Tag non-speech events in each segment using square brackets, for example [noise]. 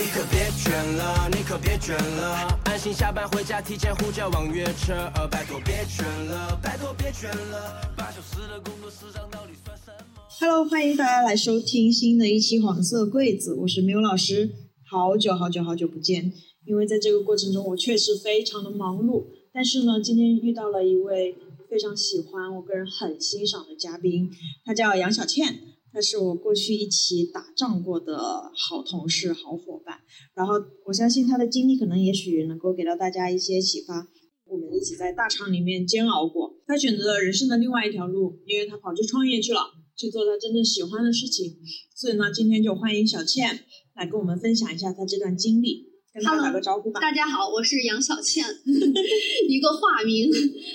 你可别卷了，你可别卷了，安心下班回家，提前呼叫网约车。呃拜托别卷了，拜托别卷了，八小时的工作时长到底算什么？Hello，欢迎大家来收听新的一期黄色柜子，我是缪老师。好久好久好久不见，因为在这个过程中我确实非常的忙碌，但是呢，今天遇到了一位非常喜欢、我个人很欣赏的嘉宾，他叫杨小倩，他是我过去一起打仗过的好同事、好伙伴。然后我相信他的经历可能也许能够给到大家一些启发。我们一起在大厂里面煎熬过，他选择了人生的另外一条路，因为他跑去创业去了，去做他真正喜欢的事情。所以呢，今天就欢迎小倩来跟我们分享一下她这段经历，跟大家打个招呼吧。大家好，我是杨小倩，[laughs] 一个化名，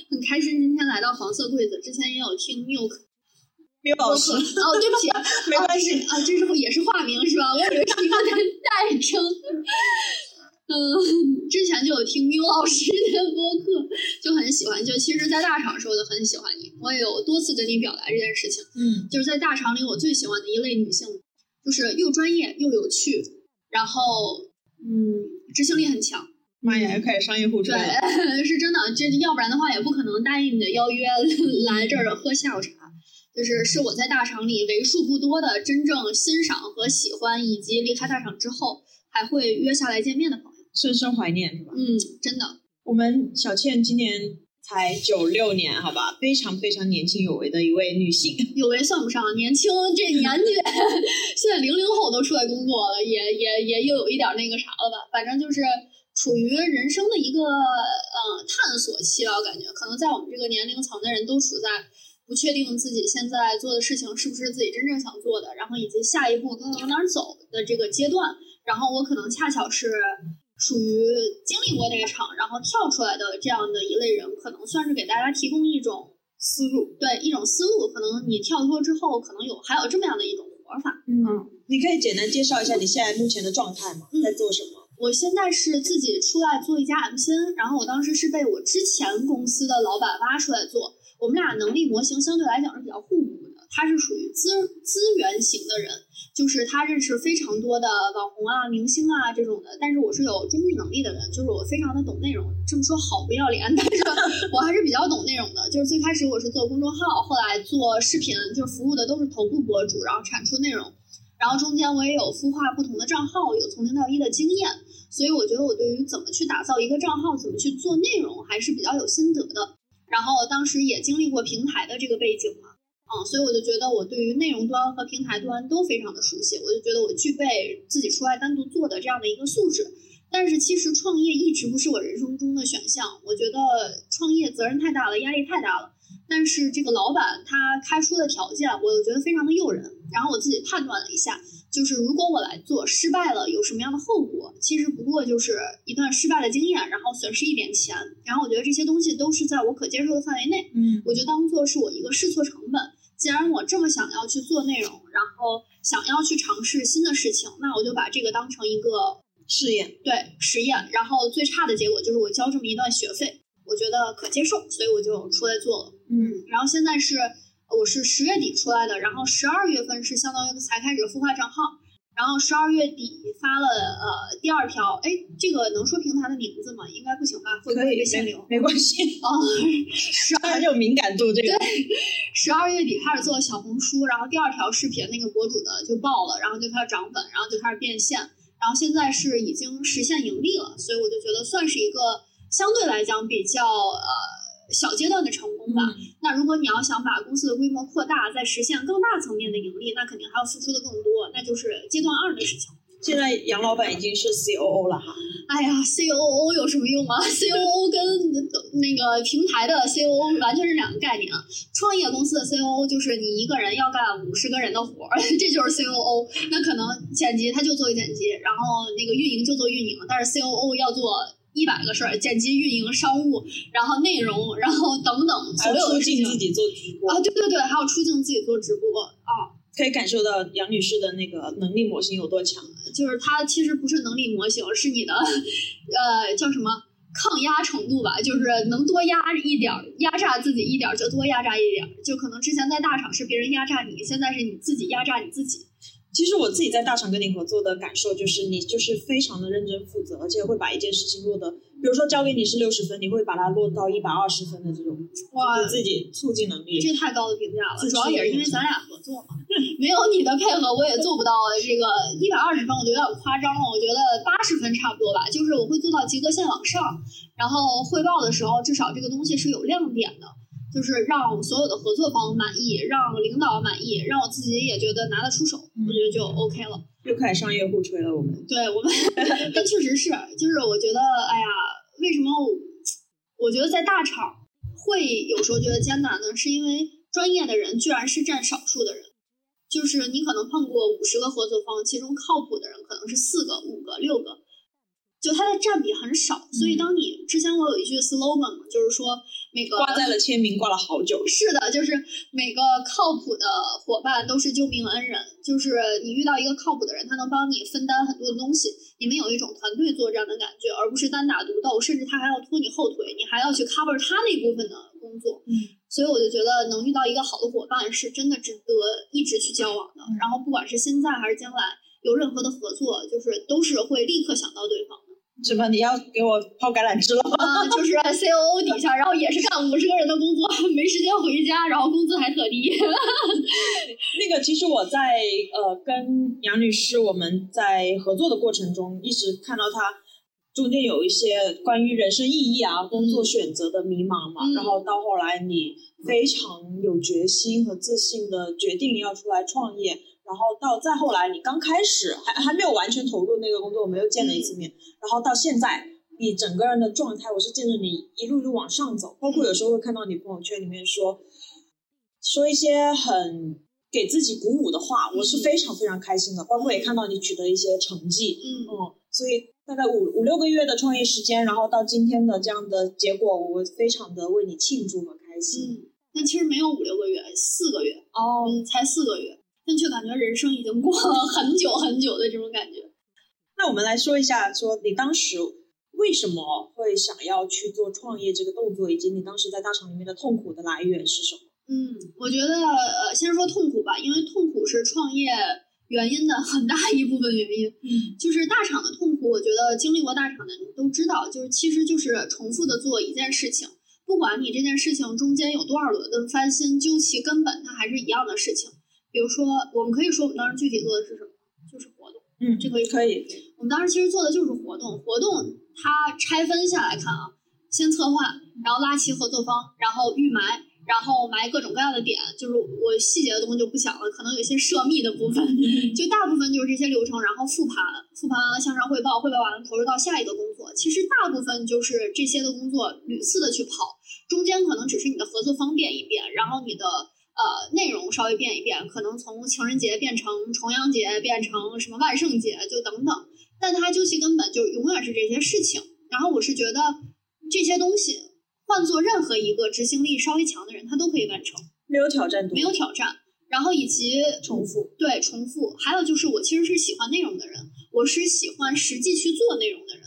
很开心今天来到黄色柜子。之前也有听 Milk 缪老师，哦，对不起啊，[laughs] 没关系啊，这是也是化名是吧？我以为是一个代称。嗯，之前就有听缪老师的播客，就很喜欢。就其实，在大厂的时候就很喜欢你，我也有多次跟你表达这件事情。嗯，就是在大厂里，我最喜欢的一类女性，就是又专业又有趣，然后嗯，执行力很强。妈呀，还开始商业互吹了。对，[laughs] 是真的，这要不然的话也不可能答应你的邀约 [laughs] 来这儿喝下午茶。就是是我在大厂里为数不多的真正欣赏和喜欢，以及离开大厂之后还会约下来见面的朋友。深深怀念是吧？嗯，真的，我们小倩今年才九六年，好吧，非常非常年轻有为的一位女性。有为算不上，年轻这 [laughs] 年纪，现在零零后都出来工作了，也也也又有一点那个啥了吧？反正就是处于人生的一个呃探索期吧，我感觉可能在我们这个年龄层的人都处在不确定自己现在做的事情是不是自己真正想做的，然后以及下一步该往哪儿走的这个阶段。然后我可能恰巧是属于经历过那个场，然后跳出来的这样的一类人，可能算是给大家提供一种思路，对一种思路。可能你跳脱之后，可能有还有这么样的一种活法。嗯，你可以简单介绍一下你现在目前的状态吗？嗯在做什么？我现在是自己出来做一家 MCN，然后我当时是被我之前公司的老板挖出来做。我们俩能力模型相对来讲是比较互补的，他是属于资资源型的人，就是他认识非常多的网红啊、明星啊这种的，但是我是有中日能力的人，就是我非常的懂内容。这么说好不要脸，[laughs] 但是我还是比较懂内容的。就是最开始我是做公众号，后来做视频，就是服务的都是头部博主，然后产出内容。然后中间我也有孵化不同的账号，有从零到一的经验，所以我觉得我对于怎么去打造一个账号，怎么去做内容，还是比较有心得的。然后当时也经历过平台的这个背景嘛，嗯，所以我就觉得我对于内容端和平台端都非常的熟悉，我就觉得我具备自己出来单独做的这样的一个素质。但是其实创业一直不是我人生中的选项，我觉得创业责任太大了，压力太大了。但是这个老板他开出的条件，我又觉得非常的诱人。然后我自己判断了一下，就是如果我来做失败了，有什么样的后果？其实不过就是一段失败的经验，然后损失一点钱。然后我觉得这些东西都是在我可接受的范围内，嗯我就当做是我一个试错成本。既然我这么想要去做内容，然后想要去尝试新的事情，那我就把这个当成一个试验。对实验。然后最差的结果就是我交这么一段学费，我觉得可接受，所以我就出来做了。嗯然后现在是我是十月底出来的，然后十二月份是相当于才开始孵化账号，然后十二月底发了呃第二条，哎，这个能说平台的名字吗？应该不行吧？会不会被限流？没关系，[laughs] 啊，十二很有敏感度。这个十二月底开始做小红书，然后第二条视频那个博主的就爆了，然后就开始涨粉，然后就开始变现，然后现在是已经实现盈利了，所以我就觉得算是一个相对来讲比较呃小阶段的成功吧。那如果你要想把公司的规模扩大，再实现更大层面的盈利，那肯定还要付出的更多，那就是阶段二的事情。现在杨老板已经是 COO 了哈。哎呀，COO 有什么用啊？COO 跟那个平台的 COO 完全是两个概念啊。创业公司的 COO 就是你一个人要干五十个人的活儿，[laughs] 这就是 COO。那可能剪辑他就做剪辑，然后那个运营就做运营，但是 COO 要做一百个事儿，剪辑、运营、商务，然后内容，然后等等所有的事情镜自己做直播啊，对对对，还有出镜自己做直播啊。可以感受到杨女士的那个能力模型有多强。就是她其实不是能力模型，是你的呃叫什么抗压程度吧，就是能多压一点儿，压榨自己一点儿就多压榨一点儿。就可能之前在大厂是别人压榨你，现在是你自己压榨你自己。其实我自己在大厂跟你合作的感受就是，你就是非常的认真负责，而且会把一件事情落得，比如说交给你是六十分，你会把它落到一百二十分的这种，哇对自己促进能力。这太高的评价了，主要也是因为咱俩合作嘛，没有你的配合，我也做不到这个一百二十分，我觉得有点夸张了。我觉得八十分差不多吧，就是我会做到及格线往上，然后汇报的时候，至少这个东西是有亮点的，就是让所有的合作方满意，让领导满意，让我自己也觉得拿得出手，我觉得就 OK 了。又开始商业互吹了，我们。对我们，[laughs] 但确实是，就是我觉得，哎呀，为什么我我觉得在大厂会有时候觉得艰难呢？是因为专业的人居然是占少数的人，就是你可能碰过五十个合作方，其中靠谱的人可能是四个、五个、六个，就它的占比很少。所以当你之前我有一句 slogan 嘛，就是说每个挂在了签名，挂了好久。是的，就是每个靠谱的伙伴都是救命恩人。就是你遇到一个靠谱的人，他能帮你分担很多的东西，你们有一种团队作战的感觉，而不是单打独斗，甚至他还要拖你后腿，你还要去 cover 他那部分的工作。嗯，所以我就觉得能遇到一个好的伙伴是真的值得一直去交往的。然后不管是现在还是将来有任何的合作，就是都是会立刻想到对方的。什么？你要给我抛橄榄枝了吗？啊，就是 COO 底下，然后也是干五十个人的工作，没时间回家，然后工资还特低。那个，其实我在呃跟杨女士我们在合作的过程中，一直看到她中间有一些关于人生意义啊、工作选择的迷茫嘛，嗯然后到后来你非常有决心和自信的决定要出来创业，然后到再后来你刚开始还还没有完全投入那个工作，我们又见了一次面，然后到现在。你整个人的状态，我是见着你一路一路往上走，包括有时候会看到你朋友圈里面说，说一些很给自己鼓舞的话，我是非常非常开心的。包括也看到你取得一些成绩，嗯嗯，所以大概五五六个月的创业时间，然后到今天的这样的结果，我非常的为你庆祝和开心。嗯，但其实没有五六个月，四个月，哦，嗯，才四个月，但却感觉人生已经过了 [laughs] 很久很久的这种感觉。那我们来说一下，说你当时为什么会想要去做创业这个动作，以及你当时在大厂里面的痛苦的来源是什么？嗯，我觉得呃，先说痛苦吧，因为痛苦是创业原因的很大一部分原因。嗯就是大厂的痛苦，我觉得经历过大厂的人都知道，就是其实就是重复的做一件事情，不管你这件事情中间有多少轮的翻新，究其根本，它还是一样的事情。比如说，我们可以说我们当时具体做的是什么，就是活动。嗯，这可以可以，我们当时其实做的就是活动，活动它拆分下来看啊，先策划，然后拉齐合作方，然后预埋，然后埋各种各样的点，就是我细节的东西就不讲了，可能有一些涉密的部分，[laughs] 就大部分就是这些流程，然后复盘，复盘完了向上汇报，汇报完了投入到下一个工作。其实大部分就是这些的工作屡次的去跑，中间可能只是你的合作方变一变，然后你的。呃，内容稍微变一变，可能从情人节变成重阳节，变成什么万圣节，就等等。但它究其根本就永远是这些事情。然后我是觉得这些东西换做任何一个执行力稍微强的人，他都可以完成，没有挑战度，没有挑战。然后以及重复，对重复，还有就是我其实是喜欢内容的人，我是喜欢实际去做内容的人，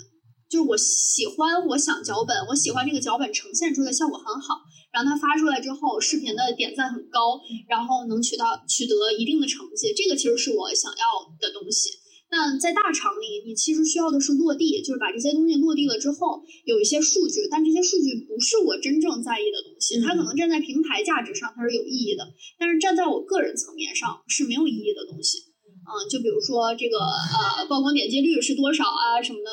就是我喜欢我想脚本，我喜欢这个脚本呈现出的效果很好，然后它发出来之后，视频的点赞很高，然后能取到取得一定的成绩，这个其实是我想要的东西。那在大厂里，你其实需要的是落地，就是把这些东西落地了之后，有一些数据，但这些数据不是我真正在意的东西，它可能站在平台价值上它是有意义的，但是站在我个人层面上是没有意义的东西。嗯，就比如说这个呃曝光点击率是多少啊什么的，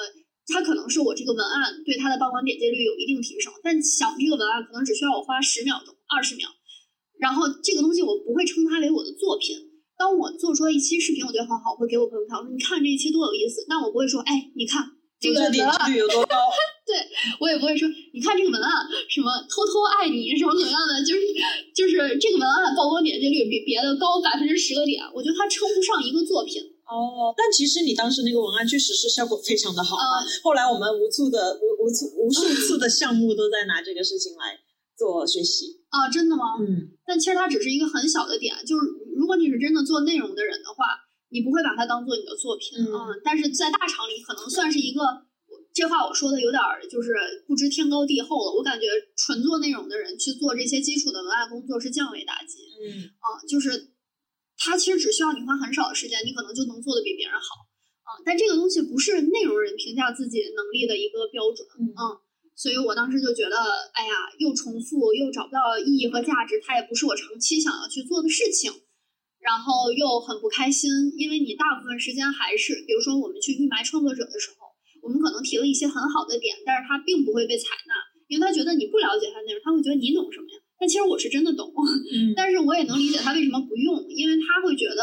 它可能是我这个文案对它的曝光点击率有一定提升，但想这个文案可能只需要我花十秒钟、二十秒，然后这个东西我不会称它为我的作品。当我做出了一期视频，我觉得很好，我会给我朋友看，我说你看这一期多有意思。但我不会说，哎，你看这个文点击案，率有多高？[laughs] 对我也不会说，你看这个文案什么偷偷爱你什么怎么样的，就是就是这个文案曝光点击率比别的高百分之十个点，我觉得它称不上一个作品。哦，但其实你当时那个文案确实是效果非常的好。呃，后来我们无数的无无数无 [laughs] 数次的项目都在拿这个事情来做学习。啊，真的吗？嗯，但其实它只是一个很小的点，就是如果你是真的做内容的人的话，你不会把它当做你的作品嗯啊、但是在大厂里可能算是一个，这话我说的有点儿就是不知天高地厚了。我感觉纯做内容的人去做这些基础的文案工作是降维打击嗯，啊、就是它其实只需要你花很少的时间，你可能就能做的比别人好啊。但这个东西不是内容人评价自己能力的一个标准，嗯。所以我当时就觉得，哎呀，又重复又找不到意义和价值，它也不是我长期想要去做的事情，然后又很不开心，因为你大部分时间还是，比如说我们去预埋创作者的时候，我们可能提了一些很好的点，但是他并不会被采纳，因为他觉得你不了解他的内容，他会觉得你懂什么呀？但其实我是真的懂，[laughs] 但是我也能理解他为什么不用，因为他会觉得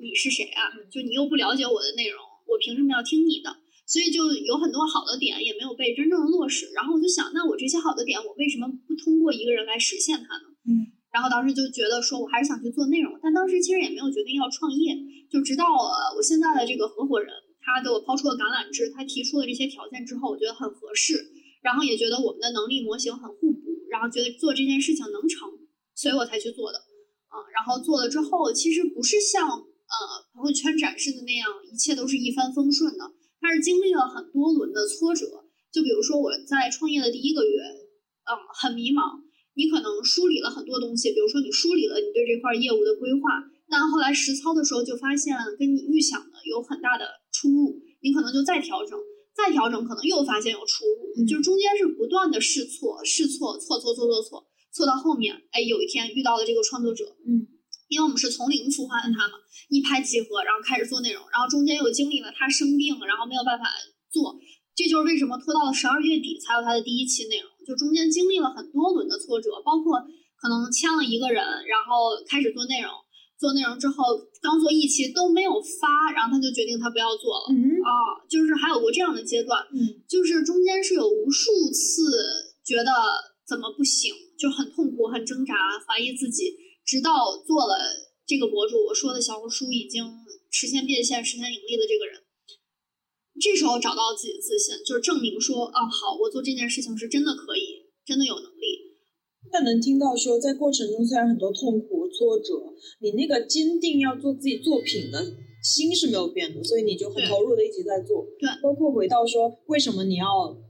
你是谁啊？就你又不了解我的内容，我凭什么要听你的？所以就有很多好的点也没有被真正的落实，然后我就想，那我这些好的点，我为什么不通过一个人来实现它呢？嗯，然后当时就觉得说，我还是想去做内容，但当时其实也没有决定要创业，就直到我现在的这个合伙人，他给我抛出了橄榄枝，他提出了这些条件之后，我觉得很合适，然后也觉得我们的能力模型很互补，然后觉得做这件事情能成，所以我才去做的。啊，然后做了之后，其实不是像呃朋友圈展示的那样，一切都是一帆风顺的。它是经历了很多轮的挫折，就比如说我在创业的第一个月，嗯，很迷茫。你可能梳理了很多东西，比如说你梳理了你对这块业务的规划，但后来实操的时候就发现跟你预想的有很大的出入，你可能就再调整，再调整，可能又发现有出入，就是中间是不断的试错、试错、错错错错错，错到后面，哎，有一天遇到了这个创作者，嗯。因为我们是从零孵化的他嘛，一拍即合，然后开始做内容，然后中间又经历了他生病，然后没有办法做，这就是为什么拖到了十二月底才有他的第一期内容，就中间经历了很多轮的挫折，包括可能签了一个人，然后开始做内容，做内容之后刚做一期都没有发，然后他就决定他不要做了，啊，就是还有过这样的阶段，嗯，就是中间是有无数次觉得怎么不行，就很痛苦，很挣扎，怀疑自己。直到做了这个博主，我说的小红书已经实现变现、实现盈利的这个人，这时候找到自己的自信，就是证明说，啊，好，我做这件事情是真的可以，真的有能力。但能听到说，在过程中虽然很多痛苦、挫折，你那个坚定要做自己作品的心是没有变的，所以你就很投入的一直在做。对，包括回到说，为什么你要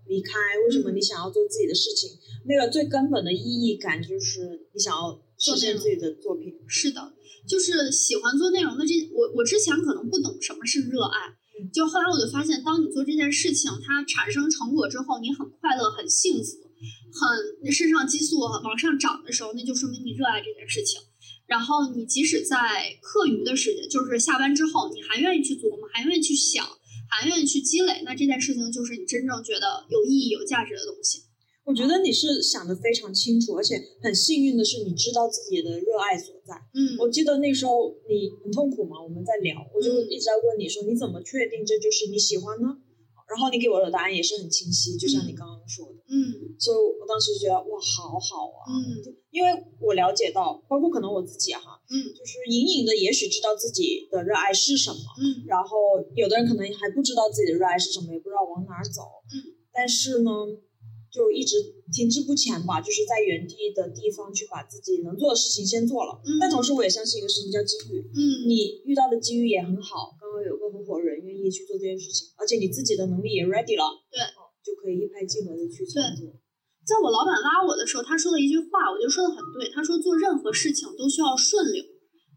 离开？为什么你想要做自己的事情？那个最根本的意义感就是你想要。实现自己的作品是的，就是喜欢做内容的这我我之前可能不懂什么是热爱，就后来我就发现，当你做这件事情，它产生成果之后，你很快乐、很幸福、很肾上激素往上涨的时候，那就说明你热爱这件事情。然后你即使在课余的时间，就是下班之后，你还愿意去琢磨，还愿意去想，还愿意去积累，那这件事情就是你真正觉得有意义、有价值的东西。我觉得你是想的非常清楚，而且很幸运的是，你知道自己的热爱所在。嗯，我记得那时候你很痛苦嘛，我们在聊，我就一直在问你说，你怎么确定这就是你喜欢呢？然后你给我的答案也是很清晰，就像你刚刚说的。嗯，所以我当时觉得哇，好好啊。嗯，因为我了解到，包括可能我自己哈，嗯，就是隐隐的，也许知道自己的热爱是什么。嗯，然后有的人可能还不知道自己的热爱是什么，也不知道往哪儿走。嗯，但是呢。就一直停滞不前吧，就是在原地的地方去把自己能做的事情先做了。嗯，但同时我也相信一个事情叫机遇。嗯，你遇到的机遇也很好，刚刚有个合伙人愿意去做这件事情，而且你自己的能力也 ready 了。对，就可以一拍即合的去操作。在我老板拉我的时候，他说了一句话，我觉得说的很对。他说做任何事情都需要顺流，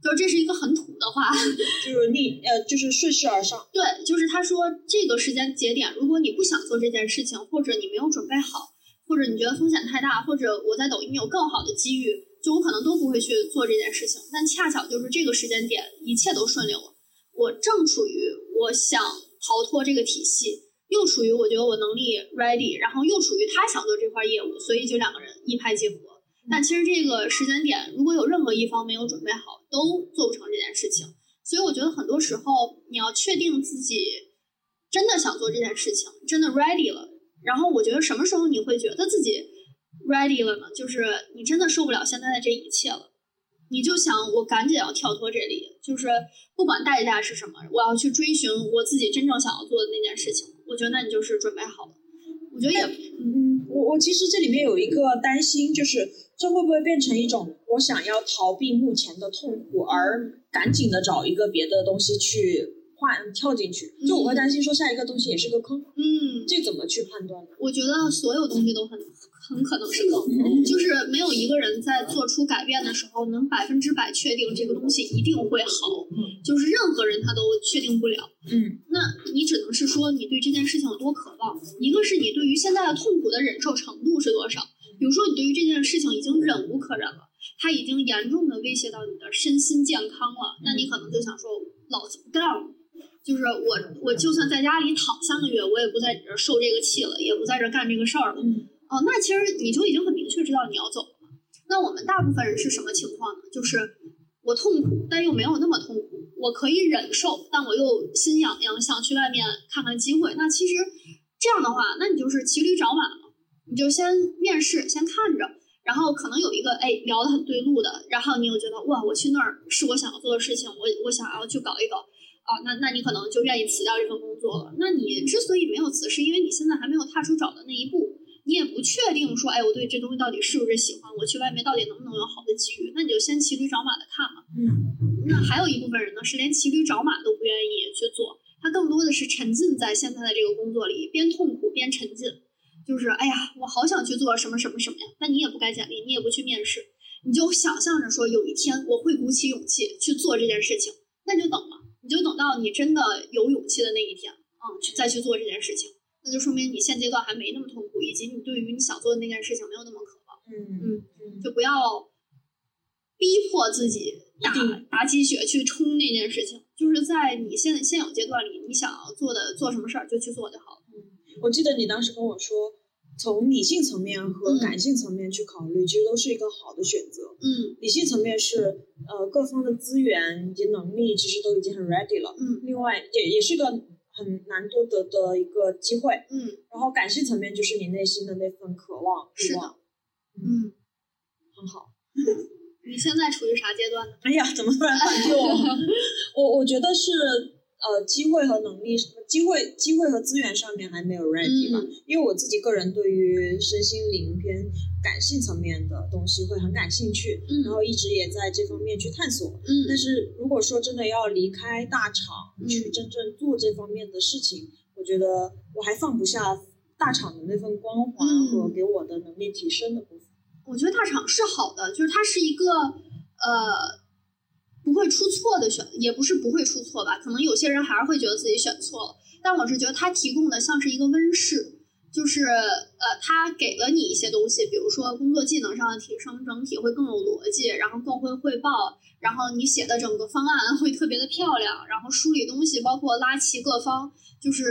就是这是一个很土的话，[laughs] 就是逆呃就是顺势而上。对，就是他说这个时间节点，如果你不想做这件事情，或者你没有准备好。或者你觉得风险太大，或者我在抖音有更好的机遇，就我可能都不会去做这件事情。但恰巧就是这个时间点，一切都顺流了。我正处于我想逃脱这个体系，又处于我觉得我能力 ready，然后又处于他想做这块业务，所以就两个人一拍即合。但其实这个时间点，如果有任何一方没有准备好，都做不成这件事情。所以我觉得很多时候你要确定自己真的想做这件事情，真的 ready 了。然后我觉得什么时候你会觉得自己 ready 了呢？就是你真的受不了现在的这一切了，你就想我赶紧要跳脱这里，就是不管代价是什么，我要去追寻我自己真正想要做的那件事情。我觉得那你就是准备好了。我觉得也，嗯，我我其实这里面有一个担心，就是这会不会变成一种我想要逃避目前的痛苦，而赶紧的找一个别的东西去换跳进去，就我会担心说下一个东西也是个坑，嗯，这怎么去判断呢？我觉得所有东西都很很可能是坑，就是没有一个人在做出改变的时候能百分之百确定这个东西一定会好，就是任何人他都确定不了。嗯那你只能是说你对这件事情有多渴望，一个是你对于现在的痛苦的忍受程度是多少。比如说你对于这件事情已经忍无可忍了，它已经严重的威胁到你的身心健康了，那你可能就想说，老子不干了。就是我，我就算在家里躺三个月，我也不在你这儿受这个气了，也不在这儿干这个事儿了。嗯哦，那其实你就已经很明确知道你要走了。那我们大部分人是什么情况呢？就是我痛苦，但又没有那么痛苦，我可以忍受，但我又心痒痒，想去外面看看机会。那其实这样的话，那你就是骑驴找马了，你就先面试，先看着，然后可能有一个哎聊得很对路的，然后你又觉得哇，我去那儿是我想要做的事情，我我想要去搞一搞。啊，那那你可能就愿意辞掉这份工作了。那你之所以没有辞，是因为你现在还没有踏出找的那一步，你也不确定说，哎，我对这东西到底是不是喜欢，我去外面到底能不能有好的机遇？那你就先骑驴找马的看嘛。嗯那还有一部分人呢，是连骑驴找马都不愿意去做，他更多的是沉浸在现在的这个工作里，边痛苦边沉浸。就是，哎呀，我好想去做什么什么什么呀，但你也不改简历，你也不去面试，你就想象着说，有一天我会鼓起勇气去做这件事情，那就等嘛，你就等到你真的有勇气的那一天，嗯，去再去做这件事情，那就说明你现阶段还没那么痛苦，以及你对于你想做的那件事情没有那么渴望，嗯。嗯就不要逼迫自己打打鸡血去冲那件事情，就是在你现现有阶段里，你想要做的做什么事儿就去做就好了。嗯我记得你当时跟我说，从理性层面和嗯感性层面去考虑，其实都是一个好的选择。嗯理性层面是呃各方的资源以及能力其实都已经很 ready 了，嗯另外也也是个很难多得的一个机会。嗯然后感性层面就是你内心的那份渴望、欲望，嗯，很好。[laughs] 你现在处于啥阶段呢？哎呀，怎么突然反击我？[laughs] 我我觉得是呃机会和能力，机会机会和资源上面还没有 ready 吧，嗯因为我自己个人对于身心灵偏感性层面的东西会很感兴趣，嗯然后一直也在这方面去探索。嗯但是如果说真的要离开大厂、嗯去真正做这方面的事情，我觉得我还放不下大厂的那份光环嗯和给我的能力提升的部分。我觉得大厂是好的，就是它是一个呃不会出错的选，也不是不会出错吧，可能有些人还是会觉得自己选错了，但我是觉得它提供的像是一个温室，就是呃它给了你一些东西，比如说工作技能上的提升，整体会更有逻辑，然后更会汇报，然后你写的整个方案会特别的漂亮，然后梳理东西，包括拉齐各方，就是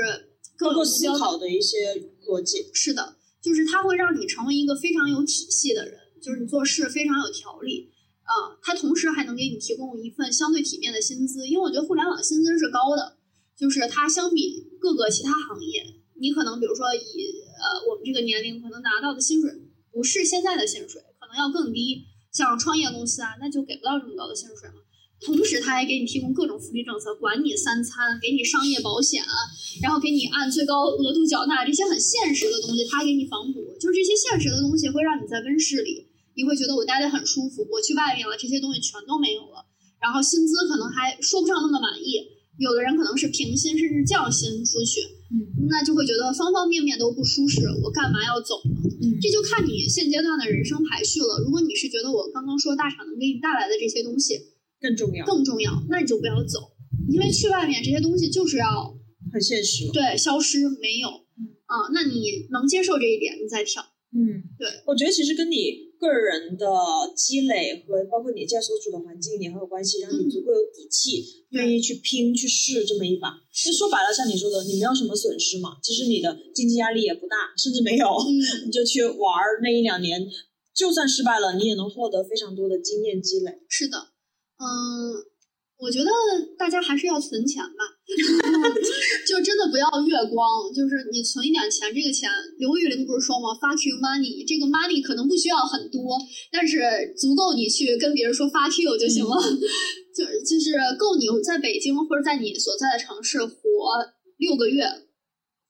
更有思考的一些逻辑。是的，就是它会让你成为一个非常有体系的人，就是你做事非常有条理。啊、它同时还能给你提供一份相对体面的薪资，因为我觉得互联网薪资是高的，就是它相比各个其他行业，你可能比如说以呃我们这个年龄可能拿到的薪水不是现在的薪水，可能要更低。像创业公司啊，那就给不到这么高的薪水嘛。同时，他还给你提供各种福利政策，管你三餐，给你商业保险，然后给你按最高额度缴纳这些很现实的东西，他给你防补。就是这些现实的东西会让你在温室里，你会觉得我待得很舒服。我去外面了，这些东西全都没有了，然后薪资可能还说不上那么满意。有的人可能是平薪甚至降薪出去，嗯那就会觉得方方面面都不舒适，我干嘛要走呢？嗯这就看你现阶段的人生排序了。如果你是觉得我刚刚说大厂能给你带来的这些东西更重要，更重要，那你就不要走，因为去外面这些东西就是要很现实。对消失没有嗯啊。那你能接受这一点，你再跳。嗯，对，我觉得其实跟你个人的积累和包括你现在所处的环境也很有关系，让你嗯足够有底气，愿意去拼去试这么一把。其实说白了，像你说的，你没有什么损失嘛，其实你的经济压力也不大，甚至没有，嗯，[laughs] 你就去玩儿那一两年，就算失败了，你也能获得非常多的经验积累。是的，嗯，我觉得大家还是要存钱吧，[laughs] 就真的不要月光，就是你存一点钱，这个钱，刘玉玲不是说吗？fuck you money，这个 money 可能不需要很多，但是足够你去跟别人说 fuck you 就行了，[laughs] 就就是够你在北京或者在你所在的城市活六个月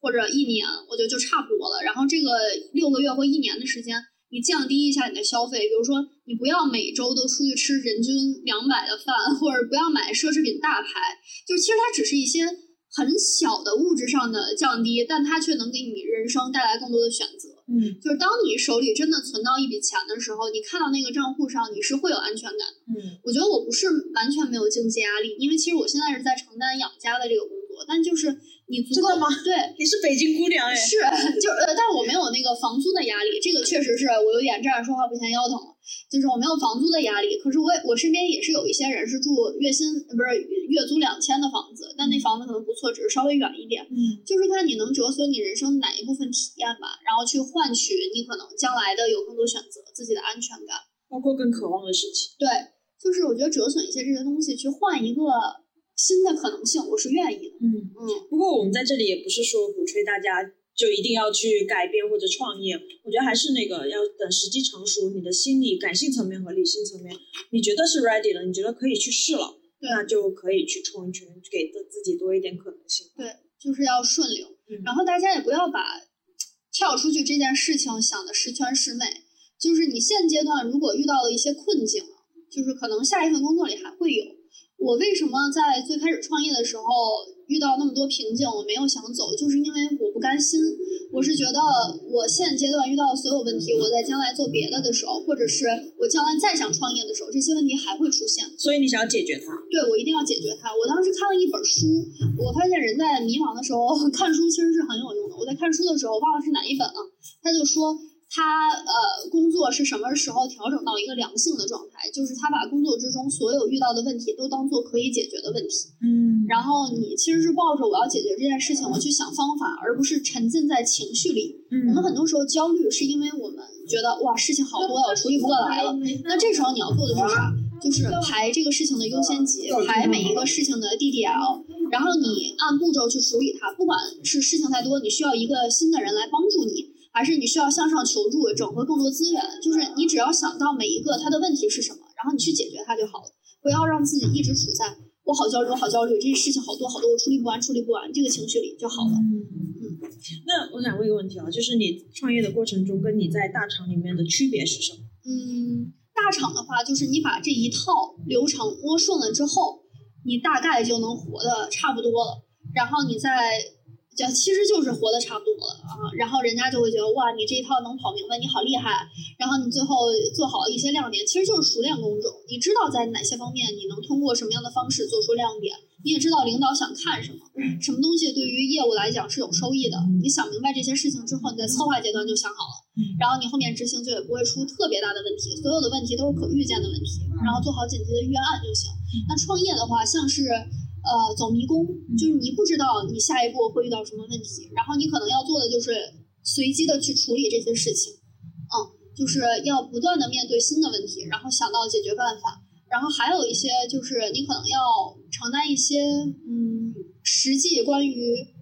或者一年，我觉得就差不多了。然后这个六个月或一年的时间。你降低一下你的消费，比如说你不要每周都出去吃人均两百的饭，或者不要买奢侈品大牌，就其实它只是一些很小的物质上的降低，但它却能给你人生带来更多的选择。嗯就是当你手里真的存到一笔钱的时候，你看到那个账户上，你是会有安全感的。嗯我觉得我不是完全没有经济压力，因为其实我现在是在承担养家的这个但就是你足够吗对。[laughs] 你是北京姑娘哎，是，就呃，但我没有那个房租的压力，这个确实是我有点站着说话不嫌腰疼了，就是我没有房租的压力。可是我也我身边也是有一些人是住月薪呃不是月租两千的房子，但那房子可能不错，只是稍微远一点。嗯就是看你能折损你人生哪一部分体验吧，然后去换取你可能将来的有更多选择，自己的安全感。包括更渴望的事情。对，就是我觉得折损一些这些东西，去换一个新的可能性，我是愿意的。嗯，嗯，不过我们在这里也不是说鼓吹大家就一定要去改变或者创业，我觉得还是那个要等时机成熟，你的心理、感性层面和理性层面，你觉得是 ready 了，你觉得可以去试了，对那就可以去冲一冲，给自自己多一点可能性。对，就是要顺流。嗯然后大家也不要把跳出去这件事情想的十全十美。就是你现阶段如果遇到了一些困境，就是可能下一份工作里还会有。我为什么在最开始创业的时候遇到那么多瓶颈，我没有想走，就是因为我不甘心。我是觉得我现阶段遇到的所有问题，我在将来做别的的时候，或者是我将来再想创业的时候，这些问题还会出现。所以你想要解决它，对我一定要解决它。我当时看了一本书，我发现人在迷茫的时候 [laughs] 看书其实是很有用的。我在看书的时候忘了是哪一本了，他就说他呃工作是什么时候调整到一个良性的状态，就是他把工作之中所有遇到的问题都当做可以解决的问题。嗯然后你其实是抱着我要解决这件事情，我去想方法，而不是沉浸在情绪里。我们嗯很多时候焦虑是因为我们觉得哇事情好多呀，我处理不过来了。那这时候你要做的是啥？就是排这个事情的优先级，排每一个事情的 DDL，然后你按步骤去处理它。不管是事情太多，你需要一个新的人来帮助你，还是你需要向上求助，整合更多资源，就是你只要想到每一个它的问题是什么，然后你去解决它就好了，不要让自己一直处在我好焦虑，我好焦虑，这些事情好多好多，我处理不完，处理不完这个情绪里就好了。嗯嗯，那我想问一个问题啊，就是你创业的过程中，跟你在大厂里面的区别是什么？嗯，大厂的话，就是你把这一套流程摸顺了之后，你大概就能活得差不多了。然后你再，就其实就是活的差不多了啊。然后人家就会觉得哇，你这一套能跑明白，你好厉害。然后你最后做好一些亮点，其实就是熟练工种。你知道在哪些方面你能通过什么样的方式做出亮点，你也知道领导想看什么，什么东西对于业务来讲是有收益的。你想明白这些事情之后，你在策划阶段就想好了。然后你后面执行就也不会出特别大的问题，所有的问题都是可预见的问题，然后做好紧急的预案就行。那创业的话，像是呃走迷宫，就是你不知道你下一步会遇到什么问题，然后你可能要做的就是随机的去处理这些事情，嗯，就是要不断的面对新的问题，然后想到解决办法。然后还有一些就是你可能要承担一些嗯实际关于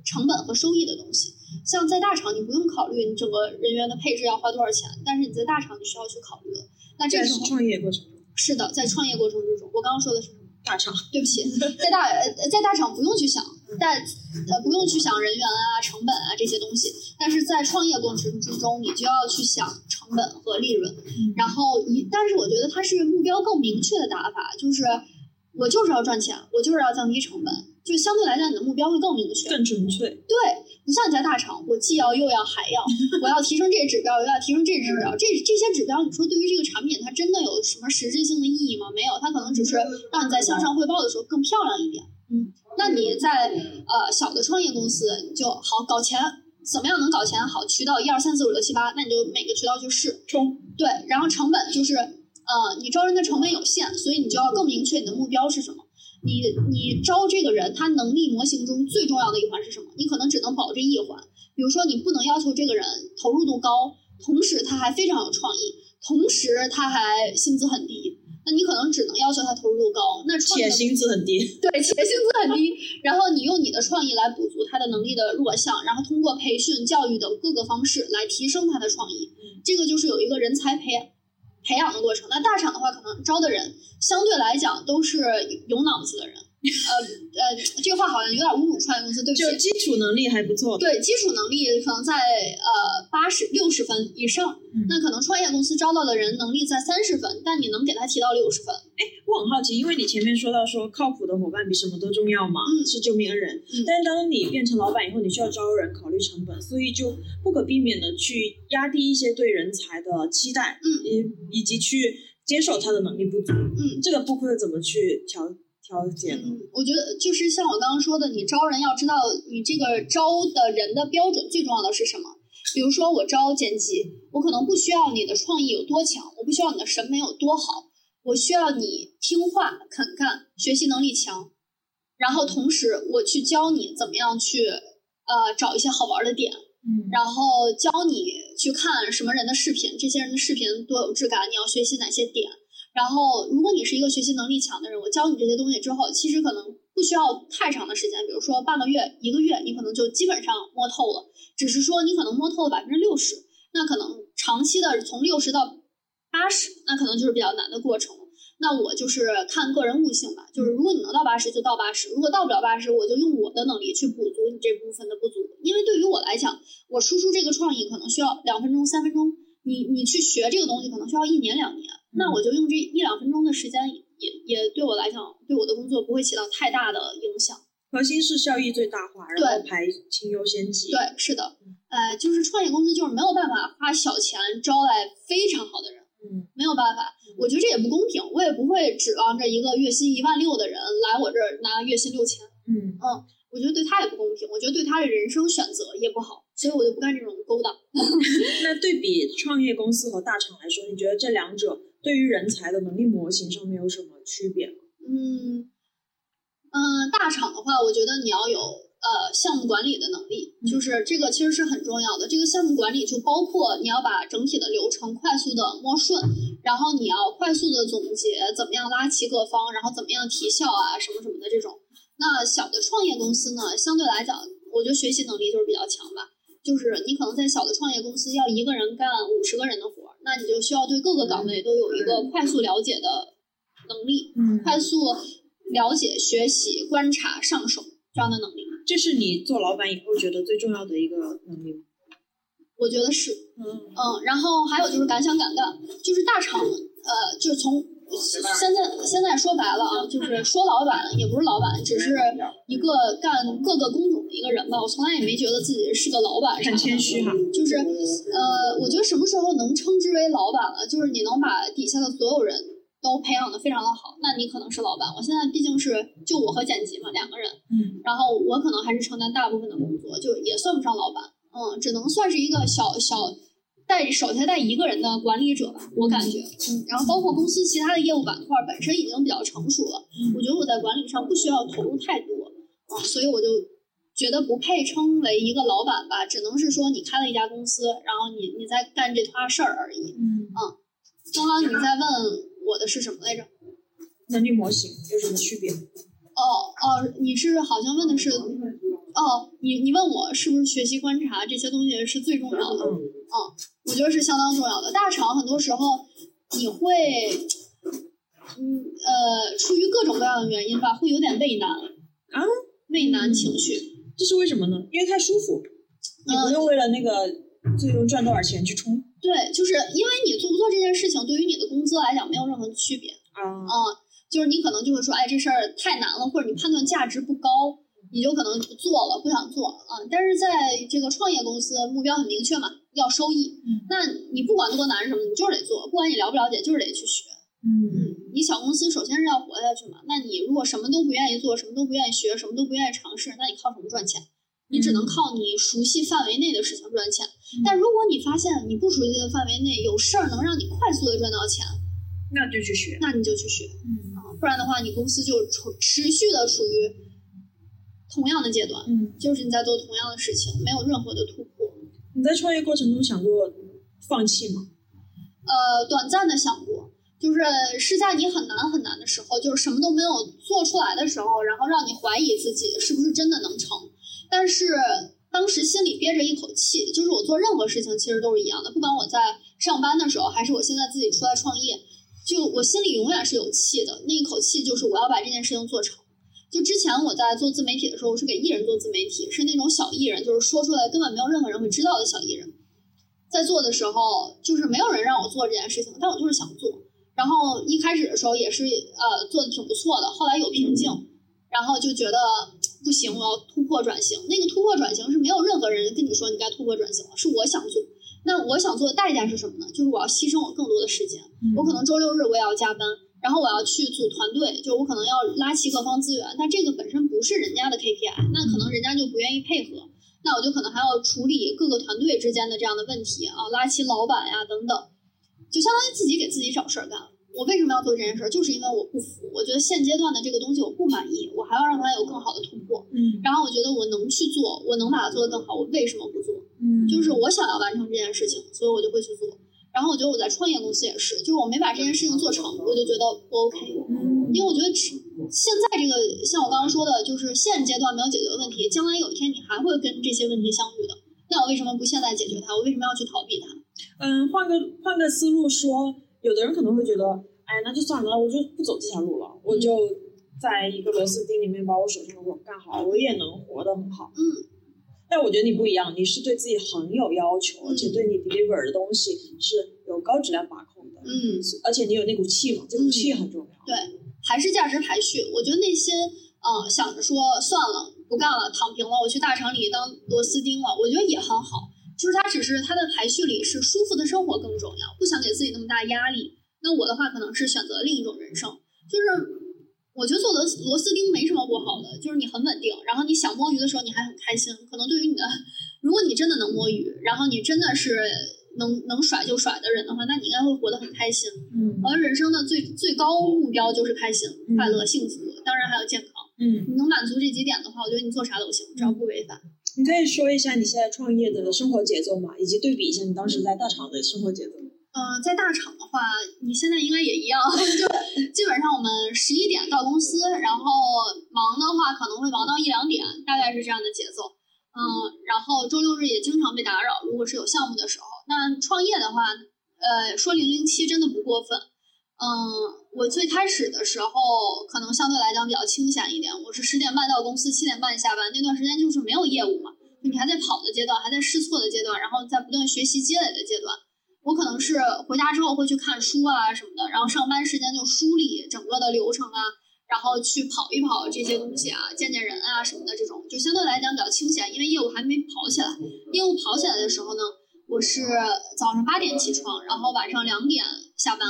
成本和收益的东西。像在大厂，你不用考虑你整个人员的配置要花多少钱，但是你在大厂你需要去考虑了。那这在时候创业过程中，是的，在创业过程之中，我刚刚说的是什么？大厂对不起，[laughs] 在大呃在大厂不用去想，但呃不用去想人员啊、成本啊这些东西，但是在创业过程之中，你就要去想成本和利润。然后一，但是我觉得它是目标更明确的打法，就是我就是要赚钱，我就是要降低成本，就相对来讲你的目标会更明确。更准确。对，不像你在大厂，我既要又要还要，[laughs] 我要提升这个指标，又要提升这个指标，这这些指标，你说对于这个产品它真的有什么实质性的意义吗？没有，它可能只是让你在向上汇报的时候更漂亮一点。嗯，那你在呃小的创业公司，你就好搞钱，怎么样能搞钱好？渠道一二三四五六七八，那你就每个渠道去试。冲，对，然后成本就是，呃，你招人的成本有限，所以你就要更明确你的目标是什么。你你招这个人，他能力模型中最重要的一环是什么？你可能只能保这一环。比如说，你不能要求这个人投入度高，同时他还非常有创意，同时他还薪资很低，那你可能只能要求他投入度高。那创业且薪资很低。对，且薪资很低，然后你用你的创意来补足他的能力的弱项，然后通过培训、教育等各个方式来提升他的创意。这个就是有一个人才培养培养的过程。那大厂的话，可能招的人相对来讲都是有脑子的人，呃呃，这个话好像有点侮辱创业公司，对不起。就基础能力还不错。对，基础能力可能在呃八十六十分以上，嗯那可能创业公司招到的人能力在三十分，但你能给他提到六十分。哎我很好奇，因为你前面说到说靠谱的伙伴比什么都重要嘛，嗯是救命恩人。嗯但是当你变成老板以后，你需要招人，考虑成本，所以就不可避免的去压低一些对人才的期待，嗯以以及去接受他的能力不足。嗯这个部分怎么去调调节呢？嗯，我觉得就是像我刚刚说的，你招人要知道你这个招的人的标准最重要的是什么。比如说我招剪辑，我可能不需要你的创意有多强，我不需要你的审美有多好，我需要你听话、肯干、学习能力强，然后同时我去教你怎么样去呃找一些好玩的点，嗯然后教你去看什么人的视频，这些人的视频多有质感，你要学习哪些点。然后，如果你是一个学习能力强的人，我教你这些东西之后，其实可能不需要太长的时间，比如说半个月、一个月，你可能就基本上摸透了。只是说你可能摸透了百分之六十，那可能长期的从六十到八十，那可能就是比较难的过程。那我就是看个人悟性吧，就是如果你能到八十就到八十，如果到不了八十，我就用我的能力去补足你这部分的不足。因为对于我来讲，我输出这个创意可能需要两分钟、三分钟，你你去学这个东西可能需要一年两年，那我就用这一两分钟的时间也，也对我来讲，对我的工作不会起到太大的影响。核心是效益最大化，然后对排清优先级。对，是的，呃，就是创业公司就是没有办法花小钱招来非常好的人，嗯，没有办法。我觉得这也不公平，我也不会指望着一个月薪一万六的人来我这儿拿月薪六千，嗯嗯，我觉得对他也不公平，我觉得对他的人生选择也不好，所以我就不干这种勾当。[laughs] 那对比创业公司和大厂来说，你觉得这两者对于人才的能力模型上面有什么区别吗？嗯嗯，大厂的话，我觉得你要有呃项目管理的能力，嗯就是这个其实是很重要的。这个项目管理就包括你要把整体的流程快速的摸顺，然后你要快速的总结怎么样拉齐各方，然后怎么样提效啊什么什么的这种。那小的创业公司呢，相对来讲，我觉得学习能力就是比较强吧。就是你可能在小的创业公司要一个人干五十个人的那你就需要对各个岗位都有一个快速了解的能力。嗯快速了解、学习、观察、上手这样的能力，这是你做老板以后觉得最重要的一个能力吗？我觉得是，嗯嗯，然后还有就是敢想敢干，就是大厂，呃，就是从现在现在说白了啊，就是说老板也不是老板，只是一个干各个工种的一个人吧。我从来也没觉得自己是个老板啥的，很谦虚哈。就是呃，我觉得什么时候能称之为老板了？就是你能把底下的所有人都培养的非常的好，那你可能是老板。我现在毕竟是就我和剪辑嘛两个人，嗯，然后我可能还是承担大部分的工作，就也算不上老板，嗯，只能算是一个小小带首先带一个人的管理者吧，我感觉，嗯，然后包括公司其他的业务板块本身已经比较成熟了，我觉得我在管理上不需要投入太多，啊、所以我就觉得不配称为一个老板吧，只能是说你开了一家公司，然后你你在干这摊事儿而已。嗯，刚刚你在问我的是什么来着？能力模型有什么区别？哦哦，你是好像问的是，哦，你你问我是不是学习观察这些东西是最重要的？嗯我觉得是相当重要的。大厂很多时候你会，嗯呃，出于各种各样的原因吧，会有点畏难啊，畏难情绪。这是为什么呢？因为太舒服，你不用为了那个最终赚多少钱去冲对，就是因为你做不做这件事情，对于你的工资来讲没有任何区别。啊。啊、就是你可能就会说，哎，这事儿太难了，或者你判断价值不高，你就可能不做了，不想做啊、但是在这个创业公司，目标很明确嘛，要收益。嗯那你不管多难什么，你就是得做，不管你了不了解，就是得去学。嗯你小公司首先是要活下去嘛，那你如果什么都不愿意做，什么都不愿意学，什么都不愿意尝试，那你靠什么赚钱？你只能靠你熟悉范围内的事情赚钱。但如果你发现你不熟悉的范围内有事儿能让你快速的赚到钱，那就去学。那你就去学。嗯啊，不然的话，你公司就处持续的处于同样的阶段，嗯，就是你在做同样的事情，没有任何的突破。你在创业过程中想过放弃吗？呃，短暂的想过，就是是在你很难很难的时候，就是什么都没有做出来的时候，然后让你怀疑自己是不是真的能成。但是当时心里憋着一口气，就是我做任何事情其实都是一样的，不管我在上班的时候，还是我现在自己出来创业，就我心里永远是有气的，那一口气就是我要把这件事情做成。就之前我在做自媒体的时候，我是给艺人做自媒体，是那种小艺人，就是说出来根本没有任何人会知道的小艺人。在做的时候，就是没有人让我做这件事情，但我就是想做。然后一开始的时候也是呃做的挺不错的，后来有瓶颈，然后就觉得不行，我要突破转型。那个突破转型是没有任何人跟你说你该突破转型了，是我想做。那我想做的代价是什么呢？就是我要牺牲我更多的时间，我可能周六日我也要加班，然后我要去组团队，就我可能要拉齐各方资源，但这个本身不是人家的 KPI，那可能人家就不愿意配合，那我就可能还要处理各个团队之间的这样的问题啊，拉齐老板呀等等。就相当于自己给自己找事儿干。我为什么要做这件事儿？就是因为我不服，我觉得现阶段的这个东西我不满意，我还要让它有更好的突破。嗯然后我觉得我能去做，我能把它做得更好，我为什么不做？嗯就是我想要完成这件事情，所以我就会去做。然后我觉得我在创业公司也是，就是我没把这件事情做成，我就觉得不 OK。嗯因为我觉得现在这个像我刚刚说的，就是现阶段没有解决的问题，将来有一天你还会跟这些问题相遇的。那我为什么不现在解决它？我为什么要去逃避它？嗯，换个换个思路说，有的人可能会觉得，哎，那就算了，我就不走这条路了，我就在一个螺丝钉里面把我手上的活干好，我也能活得很好。嗯，但我觉得你不一样，你是对自己很有要求，而且对你 deliver 的东西是有高质量把控的。嗯，而且你有那股气嘛，这股气很重要。对，还是价值排序。我觉得那些呃想着说算了不干了躺平了，我去大厂里当螺丝钉了，我觉得也很好。就是他只是他的排序里是舒服的生活更重要，不想给自己那么大压力。那我的话可能是选择另一种人生，就是我觉得做螺丝螺丝钉没什么不好的，就是你很稳定，然后你想摸鱼的时候你还很开心。可能对于你的，如果你真的能摸鱼，然后你真的是能能甩就甩的人的话，那你应该会活得很开心。嗯我觉得人生的最最高目标就是开心、嗯快乐、幸福，当然还有健康。嗯，你能满足这几点的话，我觉得你做啥都行，只要不违法。你可以说一下你现在创业的生活节奏吗，以及对比一下你当时在大厂的生活节奏。嗯、在大厂的话，你现在应该也一样，[laughs] 就基本上我们十一点到公司，然后忙的话可能会忙到一两点，大概是这样的节奏。嗯，然后周六日也经常被打扰，如果是有项目的时候。那创业的话，呃，说零零七真的不过分。嗯，我最开始的时候可能相对来讲比较清闲一点，我是十点半到公司，七点半下班，那段时间就是没有业务嘛，你还在跑的阶段，还在试错的阶段，然后在不断学习积累的阶段。我可能是回家之后会去看书啊什么的，然后上班时间就梳理整个的流程啊，然后去跑一跑这些东西啊，见见人啊什么的，这种就相对来讲比较清闲，因为业务还没跑起来。业务跑起来的时候呢，我是早上八点起床，然后晚上两点下班。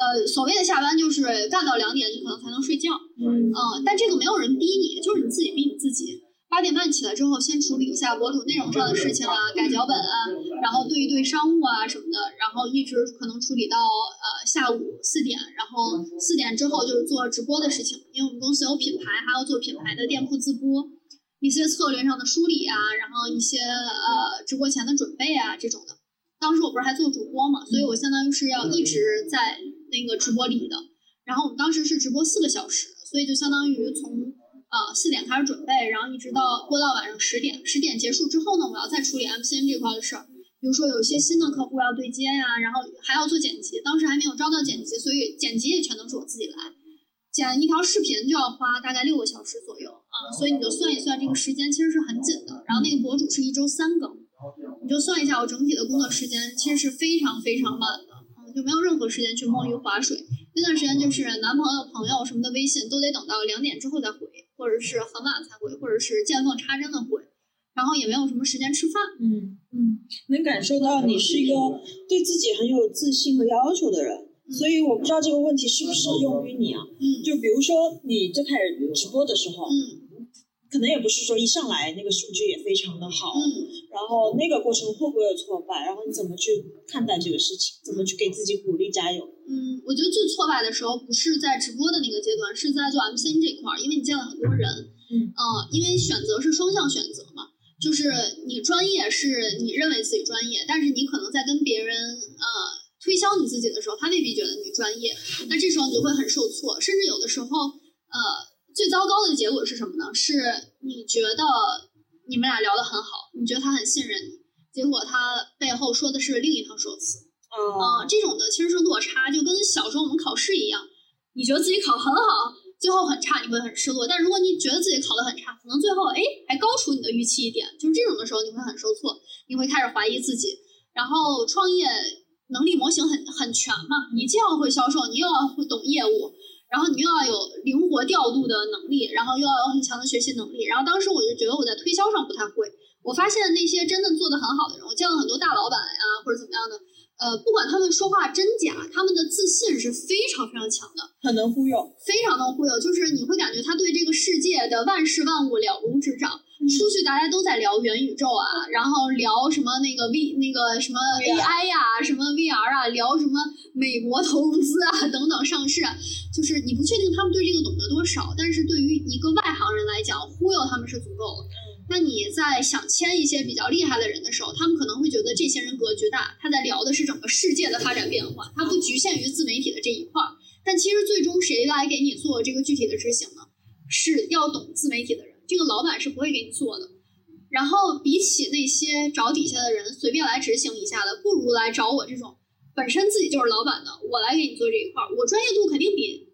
呃，所谓的下班就是干到两点，你可能才能睡觉。嗯嗯，但这个没有人逼你，就是你自己逼你自己。八点半起来之后，先处理一下博主内容上的事情啊，改脚本啊，然后对一对商务啊什么的，然后一直可能处理到呃下午四点，然后四点之后就是做直播的事情，因为我们公司有品牌，还要做品牌的店铺自播，一些策略上的梳理啊，然后一些呃直播前的准备啊这种的。当时我不是还做主播嘛，所以我相当于是要一直在那个直播里的。然后我们当时是直播四个小时，所以就相当于从呃四点开始准备，然后一直到播到晚上十点。十点结束之后呢，我要再处理 MCN 这块的事儿，比如说有一些新的客户要对接呀、然后还要做剪辑。当时还没有招到剪辑，所以剪辑也全都是我自己来。剪一条视频就要花大概六个小时左右啊，所以你就算一算这个时间其实是很紧的。然后那个博主是一周三更，你就算一下我整体的工作时间其实是非常非常满的，嗯，就没有任何时间去摸鱼划水。那段时间就是男朋友、朋友什么的微信都得等到两点之后再回，或者是很晚才回，或者是见缝插针的回，然后也没有什么时间吃饭。嗯，嗯能感受到你是一个对自己很有自信和要求的人，所以我不知道这个问题适不适用于你啊。嗯就比如说你最开始直播的时候，嗯可能也不是说一上来那个数据也非常的好，嗯然后那个过程会不会有挫败？然后你怎么去看待这个事情？怎么去给自己鼓励加油？嗯，我觉得最挫败的时候不是在直播的那个阶段，是在做 MCN 这块儿，因为你见了很多人，嗯呃，因为选择是双向选择嘛，就是你专业是你认为自己专业，但是你可能在跟别人呃推销你自己的时候，他未必觉得你专业，那这时候你就会很受挫，甚至有的时候，呃，最糟糕的结果是什么呢？是你觉得你们俩聊得很好，你觉得他很信任你，结果他背后说的是另一套说辞。啊啊、这种的其实是落差，就跟小时候我们考试一样，你觉得自己考很好，最后很差，你会很失落。但如果你觉得自己考得很差，可能最后哎还高出你的预期一点，就是这种的时候，你会很受挫，你会开始怀疑自己。然后创业能力模型很很全嘛，你既要会销售，你又要会懂业务，然后你又要有灵活调度的能力，然后又要有很强的学习能力。然后当时我就觉得我在推销上不太会，我发现那些真的做的很好的人，我见了很多大老板呀或者怎么样的。呃，不管他们说话真假，他们的自信是非常非常强的，很能忽悠，非常能忽悠。就是你会感觉他对这个世界的万事万物了如指掌。出去大家都在聊元宇宙啊，然后聊什么那个 V 那个什么 AI 呀，什么 VR 啊，聊什么美国投融资啊等等上市，就是你不确定他们对这个懂得多少，但是对于一个外行人来讲，忽悠他们是足够了。那你在想签一些比较厉害的人的时候，他们可能会觉得这些人格局大，他在聊的是整个世界的发展变化，他不局限于自媒体的这一块儿。但其实最终谁来给你做这个具体的执行呢？是要懂自媒体的人，这个老板是不会给你做的。然后比起那些找底下的人随便来执行一下的，不如来找我这种本身自己就是老板的，我来给你做这一块儿，我专业度肯定比。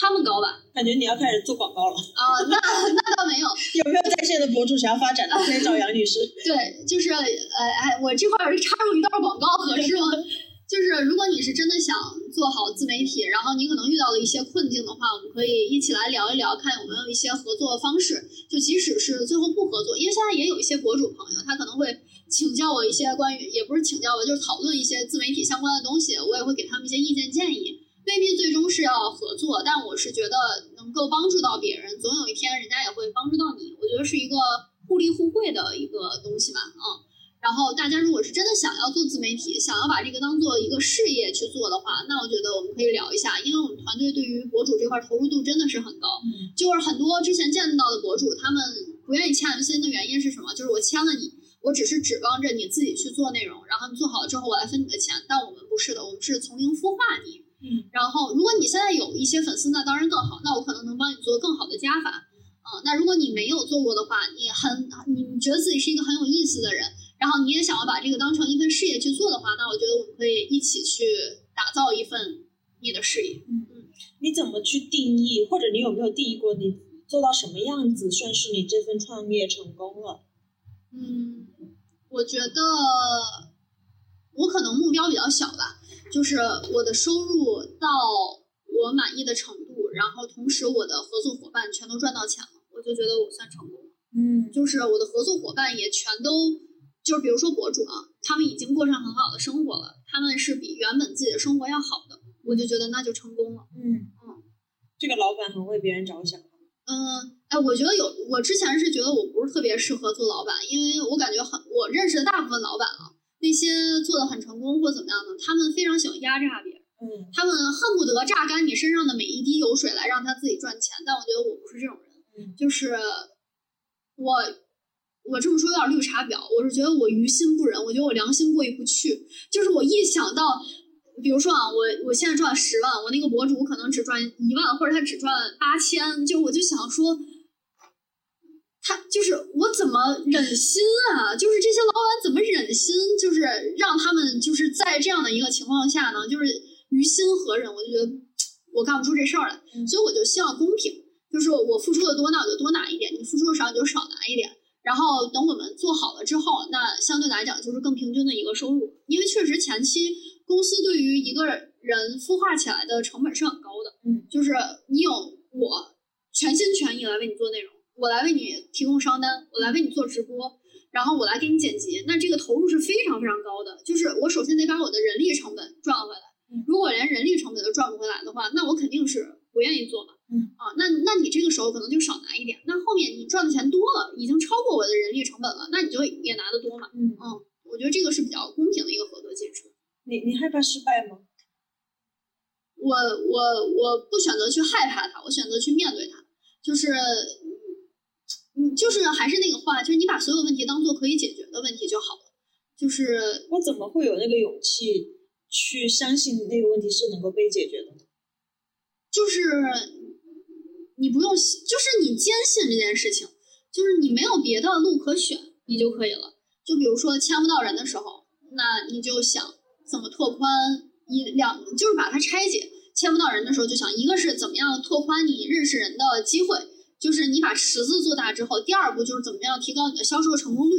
他们高吧？感觉你要开始做广告了啊？那那倒没有。[laughs] 有没有在线的博主想要发展的，可以找杨女士。对，就是呃哎，我这块儿插入一段广告合适吗？就是如果你是真的想做好自媒体，然后你可能遇到了一些困境的话，我们可以一起来聊一聊，看有没有一些合作方式。就即使是最后不合作，因为现在也有一些博主朋友，他可能会请教我一些关于，也不是请教我，就是讨论一些自媒体相关的东西，我也会给他们一些意见建议。未必最终是要合作，但我是觉得能够帮助到别人，总有一天人家也会帮助到你。我觉得是一个互利互惠的一个东西吧，嗯。然后大家如果是真的想要做自媒体，想要把这个当做一个事业去做的话，那我觉得我们可以聊一下，因为我们团队对于博主这块投入度真的是很高。嗯。就是很多之前见到的博主，他们不愿意签 MCN 的原因是什么？就是我签了你，我只是指望着你自己去做内容，然后你做好了之后我来分你的钱。但我们不是的，我们是从零孵化你。嗯，然后如果你现在有一些粉丝，那当然更好，那我可能能帮你做更好的加法，嗯，那如果你没有做过的话，你很你觉得自己是一个很有意思的人，然后你也想要把这个当成一份事业去做的话，那我觉得我们可以一起去打造一份你的事业。嗯嗯，你怎么去定义，或者你有没有定义过你做到什么样子算是你这份创业成功了？嗯，我觉得我可能目标比较小吧。就是我的收入到我满意的程度，然后同时我的合作伙伴全都赚到钱了，我就觉得我算成功了。嗯，就是我的合作伙伴也全都，就是比如说博主啊，他们已经过上很好的生活了，他们是比原本自己的生活要好的，我就觉得那就成功了。嗯嗯，这个老板很为别人着想。嗯，哎，我觉得有，我之前是觉得我不是特别适合做老板，因为我感觉很，我认识的大部分老板啊。那些做的很成功或怎么样的，他们非常喜欢压榨别人，嗯，他们恨不得榨干你身上的每一滴油水来让他自己赚钱。但我觉得我不是这种人，嗯，就是我我这么说有点绿茶婊，我是觉得我于心不忍，我觉得我良心过意不去。就是我一想到，比如说啊，我我现在赚十万，我那个博主可能只赚一万，或者他只赚八千，就我就想说。他就是我怎么忍心啊？就是这些老板怎么忍心？就是让他们就是在这样的一个情况下呢？就是于心何忍？我就觉得我干不出这事儿来，所以我就希望公平，就是我付出的多，那我就多拿一点；你付出的少，你就少拿一点。然后等我们做好了之后，那相对来讲就是更平均的一个收入。因为确实前期公司对于一个人孵化起来的成本是很高的，嗯，就是你有我全心全意来为你做内容。我来为你提供商单，我来为你做直播，然后我来给你剪辑，那这个投入是非常非常高的。就是我首先得把我的人力成本赚回来，如果连人力成本都赚不回来的话，那我肯定是不愿意做嘛。嗯啊，那那你这个时候可能就少拿一点，那后面你赚的钱多了，已经超过我的人力成本了，那你就也拿的多嘛。嗯嗯，我觉得这个是比较公平的一个合作机制。你你害怕失败吗？我我我不选择去害怕它，我选择去面对它，就是。嗯，就是还是那个话，就是你把所有问题当做可以解决的问题就好了。就是我怎么会有那个勇气去相信那个问题是能够被解决的？就是你不用，就是你坚信这件事情，就是你没有别的路可选，你就可以了。就比如说签不到人的时候，那你就想怎么拓宽一两，就是把它拆解。签不到人的时候，就想一个是怎么样拓宽你认识人的机会，就是你把池子做大之后，第二步就是怎么样提高你的销售成功率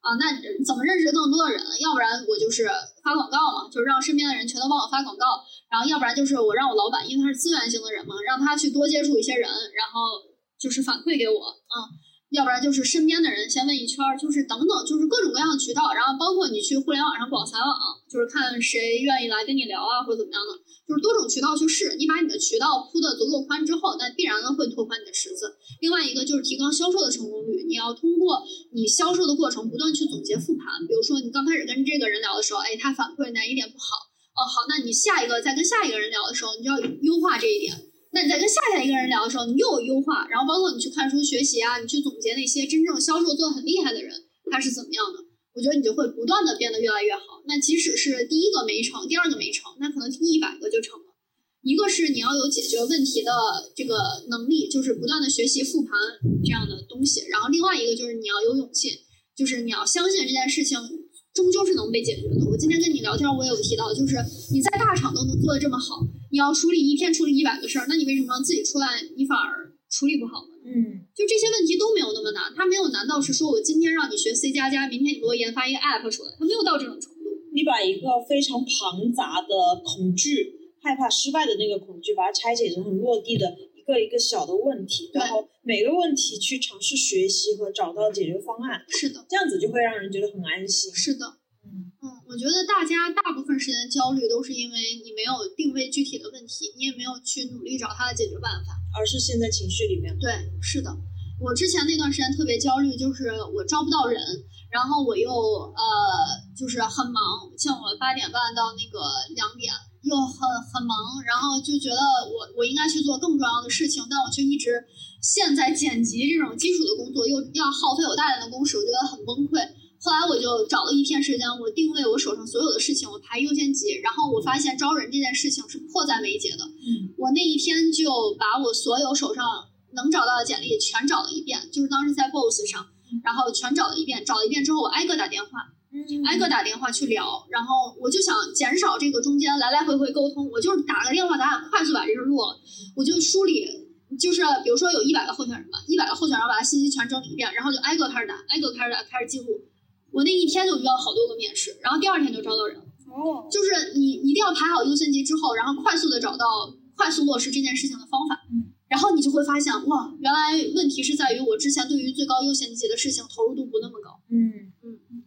啊。那怎么认识更多的人？要不然我就是发广告嘛，就是让身边的人全都帮我发广告，然后要不然就是我让我老板，因为他是资源型的人嘛，让他去多接触一些人，然后就是反馈给我啊。要不然就是身边的人先问一圈，就是等等，就是各种各样的渠道，然后包括你去互联网上广撒网，就是看谁愿意来跟你聊啊，或者怎么样的，就是多种渠道去试。你把你的渠道铺的足够宽之后，那必然的会拓宽你的池子。另外一个就是提高销售的成功率，你要通过你销售的过程不断去总结复盘。比如说你刚开始跟这个人聊的时候，哎，他反馈哪一点不好？哦，好，那你下一个再跟下一个人聊的时候，你就要优化这一点。那你在跟下下一个人聊的时候，你又有优化，然后包括你去看书学习啊，你去总结那些真正销售做的很厉害的人，他是怎么样的？我觉得你就会不断的变得越来越好。那即使是第一个没成，第二个没成，那可能第一百个就成了。一个是你要有解决问题的这个能力，就是不断的学习复盘这样的东西。然后另外一个就是你要有勇气，就是你要相信这件事情终究是能被解决的。我今天跟你聊天，我也有提到，就是你在大厂都能做的这么好。你要处理一天处理一百个事儿，那你为什么自己出来你反而处理不好呢？嗯，就这些问题都没有那么难，它没有难到是说我今天让你学 C 加加，明天你给我研发一个 App 出来，它没有到这种程度。你把一个非常庞杂的恐惧、害怕失败的那个恐惧，把它拆解成很落地的一个一个小的问题，然后每个问题去尝试学习和找到解决方案。是的，这样子就会让人觉得很安心。是的。嗯，我觉得大家大部分时间焦虑都是因为你没有定位具体的问题，你也没有去努力找它的解决办法，而是陷在情绪里面。对，是的，我之前那段时间特别焦虑，就是我招不到人，然后我又呃就是很忙，像我八点半到那个两点又很很忙，然后就觉得我我应该去做更重要的事情，但我却一直陷在剪辑这种基础的工作，又要耗费我大量的工时，我觉得很崩溃。后来我就找了一天时间，我定位我手上所有的事情，我排优先级，然后我发现招人这件事情是迫在眉睫的。嗯，我那一天就把我所有手上能找到的简历全找了一遍，就是当时在 Boss 上，然后全找了一遍。找了一遍之后，我挨个打电话，挨个打电话去聊，然后我就想减少这个中间来来回回沟通，我就是打个电话，咱俩快速把这事落了。我就梳理，就是比如说有一百个候选人吧，一百个候选人，把他信息全整理一遍，然后就挨个开始打，挨个开始打，开始记录。我那一天就遇到好多个面试，然后第二天就招到人。哦，就是你一定要排好优先级之后，然后快速的找到快速落实这件事情的方法。嗯，然后你就会发现，哇，原来问题是在于我之前对于最高优先级的事情投入度不那么高。嗯嗯，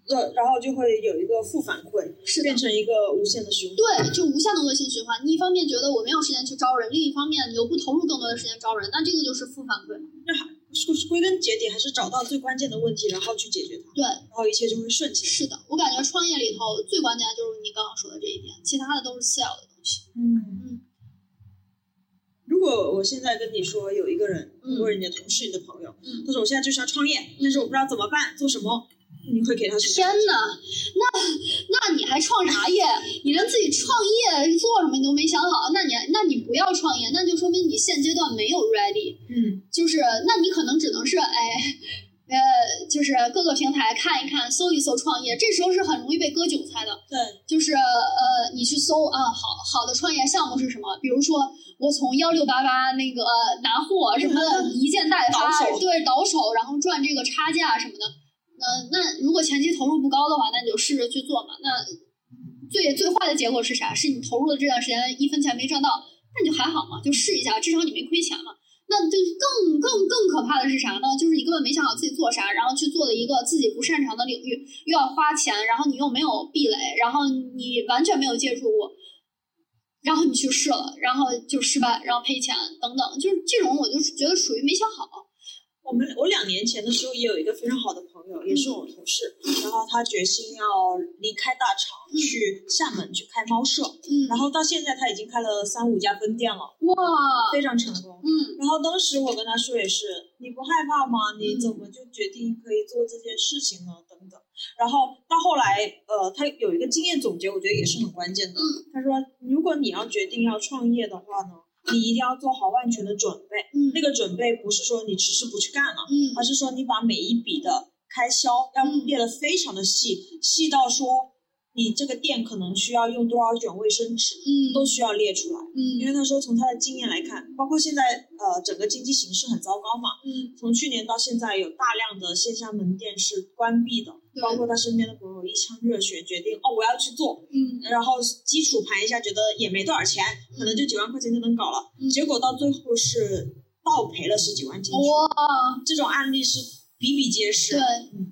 呃，然后就会有一个负反馈，是变成一个无限的循环。对，就无限的恶性循环。你一方面觉得我没有时间去招人，另一方面你又不投入更多的时间招人，那这个就是负反馈。那还是归根结底还是找到最关键的问题，然后去解决它。对，然后一切就会顺起来。是的，我感觉创业里头最关键的就是你刚刚说的这一点，其他的都是次要的东西。嗯嗯。如果我现在跟你说有一个人，嗯或者你的同事、你的朋友，嗯他说我现在就是要创业，但是我不知道怎么办，做什么，你会给他？天哪，那那你还创啥业？你连自己创业做什么你都没想好，那你那你不要创业，那就说明你现阶段没有 ready。嗯就是，那你可能只能是哎，呃，就是各个平台看一看，搜一搜创业，这时候是很容易被割韭菜的。对，就是呃，你去搜啊，好好的创业项目是什么？比如说我从幺六八八那个拿货什么的，[laughs] 一件代发，对，倒手，然后赚这个差价什么的。那，那如果前期投入不高的话，那你就试着去做嘛。那最最坏的结果是啥？是你投入的这段时间一分钱没赚到，那你就还好嘛，就试一下，至少你没亏钱嘛。那就更更更可怕的是啥呢？就是你根本没想好自己做啥，然后去做了一个自己不擅长的领域，又要花钱，然后你又没有壁垒，然后你完全没有接触过，然后你去试了，然后就失败，然后赔钱等等，就是这种我就觉得属于没想好。我们我两年前的时候也有一个非常好的朋友，也是我同事，然后他决心要离开大厂，嗯去厦门去开猫舍，嗯然后到现在他已经开了三五家分店了，哇，非常成功。嗯然后当时我跟他说也是，你不害怕吗？你嗯怎么就决定可以做这件事情呢？等等。然后到后来，呃，他有一个经验总结，我觉得也是很关键的。嗯他说，如果你要决定要创业的话呢，你一定要做好万全的准备。嗯那个准备不是说你迟迟不去干了，嗯而是说你把每一笔的开销要嗯列得非常的细，细到说你这个店可能需要用多少卷卫生纸，嗯都需要列出来。因嗯为他说从他的经验来看，包括现在呃整个经济形势很糟糕嘛，嗯从去年到现在有大量的线下门店是关闭的，对包括他身边的朋友一腔热血决定哦我要去做，嗯然后基础盘一下觉得也没多少钱，可能就几万块钱就能搞了，嗯结果到最后是倒赔了十几万进去，哇，这种案例是比比皆是。对嗯，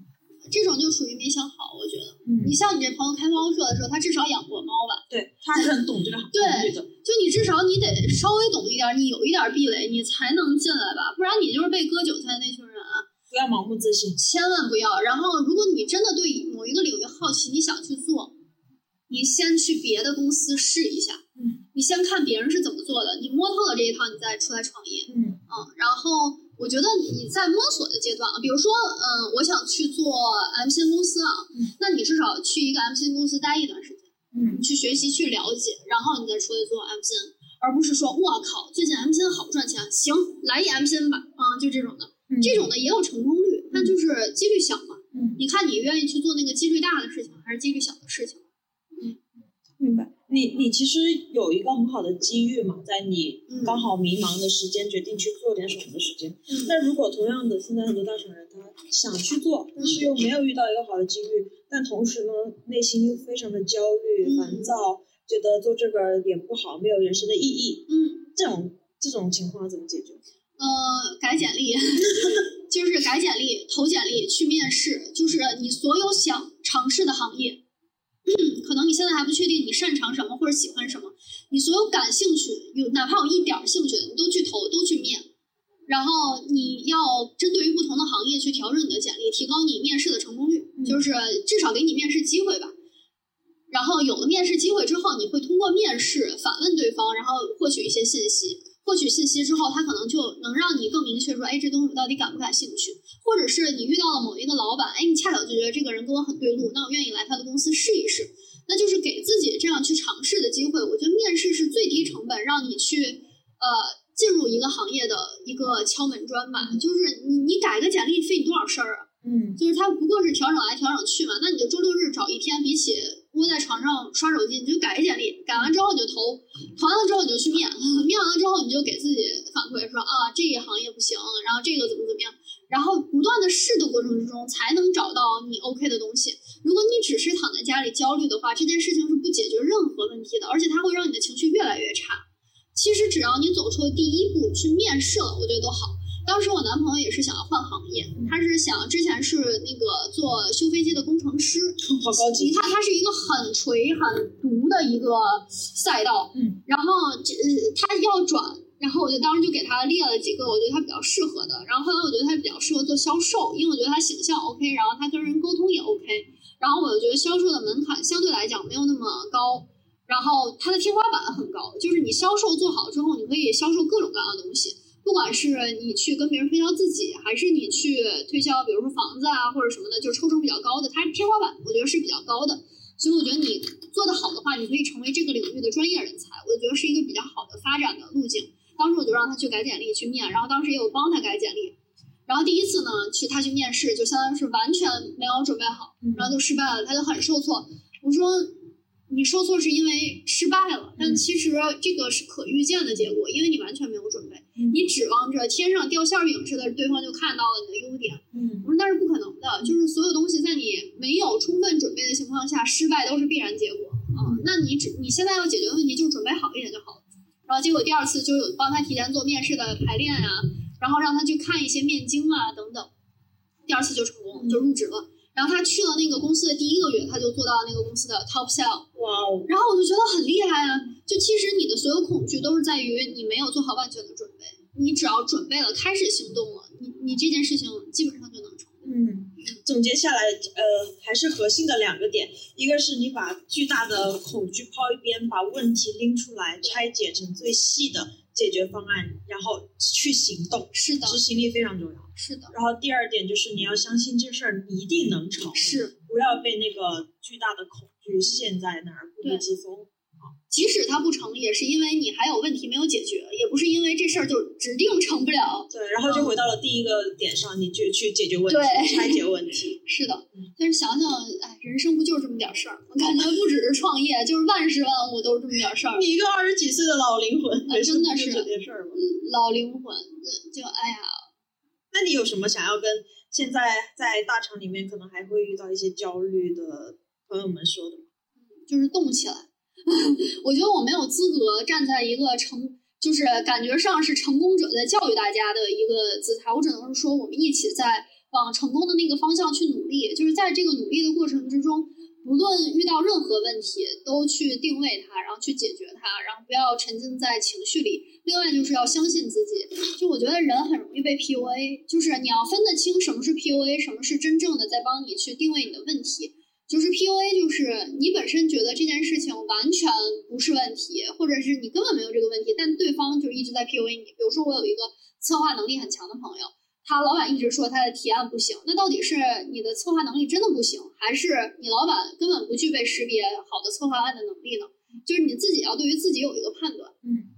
这种就属于没想好，我觉得。嗯你，像你这朋友开猫舍的时候，他至少养过猫吧？对，他还是很懂这个行对业的。就你至少你得稍微懂一点，你有一点壁垒，你才能进来吧，不然你就是被割韭菜的那群人啊，不要盲目自信。千万不要。然后，如果你真的对某一个领域好奇，你想去做，你先去别的公司试一下，嗯你先看别人是怎么做的，你摸透了这一套，你再出来创业。嗯嗯，然后我觉得你在摸索的阶段啊，比如说，嗯，我想去做 MCN 公司啊，嗯那你至少去一个 MCN 公司待一段时间，嗯去学习、去了解，然后你再出来做 MCN，而不是说，我靠，最近 MCN 好赚钱，行，来一 MCN 吧，啊、就这种的，嗯，这种的也有成功率，但就是几率小嘛。嗯你看你愿意去做那个几率大的事情，还是几率小的事情？嗯明白。你你其实有一个很好的机遇嘛，在你嗯。刚好迷茫的时间，决定去做点什么的时间。嗯。那如果同样的，现在很多大厂人他想去做，但是又没有遇到一个好的机遇，但同时呢，内心又非常的焦虑、嗯。烦躁，觉得做这个也不好，没有人生的意义，嗯，这种这种情况怎么解决？呃，改简历，[laughs] 就是改简历、投简历、去面试，就是你所有想尝试的行业，可能你现在还不确定你擅长什么或者喜欢什么，你所有感兴趣，有哪怕有一点儿兴趣的，你都去投，都去面。然后你要针对于不同的行业去调整你的简历，提高你面试的成功率，嗯就是至少给你面试机会吧。然后有了面试机会之后，你会通过面试反问对方，然后获取一些信息。获取信息之后，他可能就能让你更明确说，哎，这东西我到底感不感兴趣？或者是你遇到了某一个老板，哎，你恰巧就觉得这个人跟我很对路，那我愿意来他的公司试一试。那就是给自己这样去尝试的机会。我觉得面试是最低成本让你去呃进入一个行业的一个敲门砖吧。就是你你改个简历费你多少事儿啊？嗯就是他不过是调整来调整去嘛，那你就周六日找一天，比起窝在床上刷手机，你就改个简历，改完之后你就投，投完了之后你就去面，[laughs] 面完了之后你就给自己反馈说啊这一行业不行，然后这个怎么怎么样，然后不断的试的过程之中才能找到你 OK 的东西。如果你只是躺在家里焦虑的话，这件事情是不解决任何问题的，而且它会让你的情绪越来越差。其实只要你走出了第一步去面试了，我觉得都好。当时我男朋友也是想要换行业，他是想之前是那个做修飞机的工程师，[laughs] 好高级你。看，它是一个很垂很毒的一个赛道，嗯，然后这呃他要转，然后我就当时就给他列了几个我觉得他比较适合的，然后后来我觉得他比较适合做销售，因为我觉得他形象 OK，然后他跟人沟通也 OK，然后我就觉得销售的门槛相对来讲没有那么高。然后它的天花板很高，就是你销售做好之后，你可以销售各种各样的东西，不管是你去跟别人推销自己，还是你去推销，比如说房子啊或者什么的，就是抽成比较高的，它天花板我觉得是比较高的。所以我觉得你做得好的话，你可以成为这个领域的专业人才，我觉得是一个比较好的发展的路径。当时我就让他去改简历去面，然后当时也有帮他改简历。然后第一次呢，去他去面试，就相当于是完全没有准备好，然后就失败了，他就很受挫。我说你受挫是因为失败了，但其实这个是可预见的结果，因为你完全没有准备，嗯你指望着天上掉馅儿饼似的，对方就看到了你的优点。嗯我说那是不可能的，就是所有东西在你没有充分准备的情况下，失败都是必然结果嗯、那你只你现在要解决的问题就是准备好一点就好了。然后结果第二次就有帮他提前做面试的排练啊、然后让他去看一些面经啊等等。第二次就成功，就入职了。然后他去了那个公司的第一个月，他就做到那个公司的 top sell。哇哦，然后我就觉得很厉害啊！就其实你的所有恐惧都是在于你没有做好万全的准备。你只要准备了，开始行动了，你你这件事情基本上就能成。嗯，总结下来，呃，还是核心的两个点，一个是你把巨大的恐惧抛一边，把问题拎出来，拆解成最细的解决方案，然后去行动，是的，执行力非常重要。是的，然后第二点就是你要相信这事儿一定能成，是不要被那个巨大的恐惧陷在那儿固步自封。即使它不成，也是因为你还有问题没有解决，也不是因为这事儿就指定成不了。对，然后就回到了第一个点上，你就去解决问题，对拆解问题。[laughs] 是的，但是想想，哎，人生不就是这么点事儿？我感觉不只是创业，就是万事万物都是这么点事儿。[laughs] 你一个二十几岁的老灵魂，啊真的是这件事儿吗？老灵魂，就哎呀，那你有什么想要跟现在在大厂里面可能还会遇到一些焦虑的朋友们说的吗？就是动起来。[laughs] 我觉得我没有资格站在一个成，就是感觉上是成功者在教育大家的一个姿态。我只能是说，我们一起在往成功的那个方向去努力。就是在这个努力的过程之中，不论遇到任何问题，都去定位它，然后去解决它，然后不要沉浸在情绪里。另外就是要相信自己。就我觉得人很容易被 PUA，就是你要分得清什么是 PUA，什么是真正的在帮你去定位你的问题。就是 PUA，就是你本身觉得这件事情完全不是问题，或者是你根本没有这个问题，但对方就一直在 PUA 你。比如说，我有一个策划能力很强的朋友，他老板一直说他的提案不行，那到底是你的策划能力真的不行，还是你老板根本不具备识别好的策划案的能力呢？就是你自己要对于自己有一个判断。嗯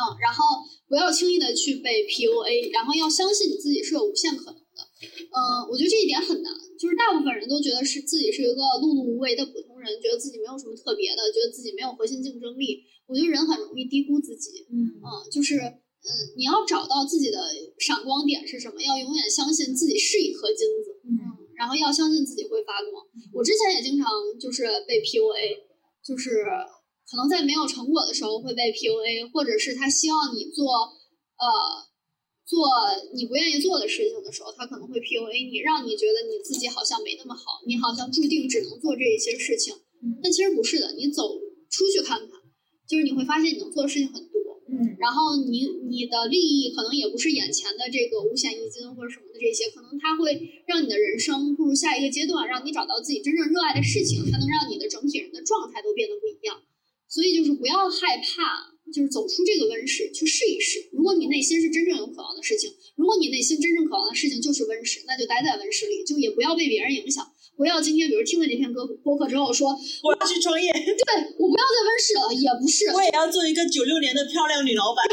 嗯，然后不要轻易的去被 PUA，然后要相信你自己是有无限可能的。嗯，我觉得这一点很难，就是大部分人都觉得是自己是一个碌碌无为的普通人，觉得自己没有什么特别的，觉得自己没有核心竞争力。我觉得人很容易低估自己。嗯嗯，就是嗯，你要找到自己的闪光点是什么，要永远相信自己是一颗金子。嗯然后要相信自己会发光。我之前也经常就是被 PUA，就是可能在没有成果的时候会被 PUA，或者是他希望你做呃做你不愿意做的事情的时候，他可能会 PUA 你，让你觉得你自己好像没那么好，你好像注定只能做这一些事情。但其实不是的，你走出去看看，就是你会发现你能做的事情很多。嗯然后你你的利益可能也不是眼前的这个五险一金或者什么的这些，可能它会让你的人生步入下一个阶段，让你找到自己真正热爱的事情，它能让你的整体人的状态都变得不一样。所以就是不要害怕，就是走出这个温室去试一试。如果你内心是真正有渴望的事情，如果你内心真正渴望的事情就是温室，那就待在温室里，就也不要被别人影响。不要今天比如听了这篇歌播客之后说，我要去创业，对我不要在温室了，也不是，我也要做一个九六年的漂亮女老板。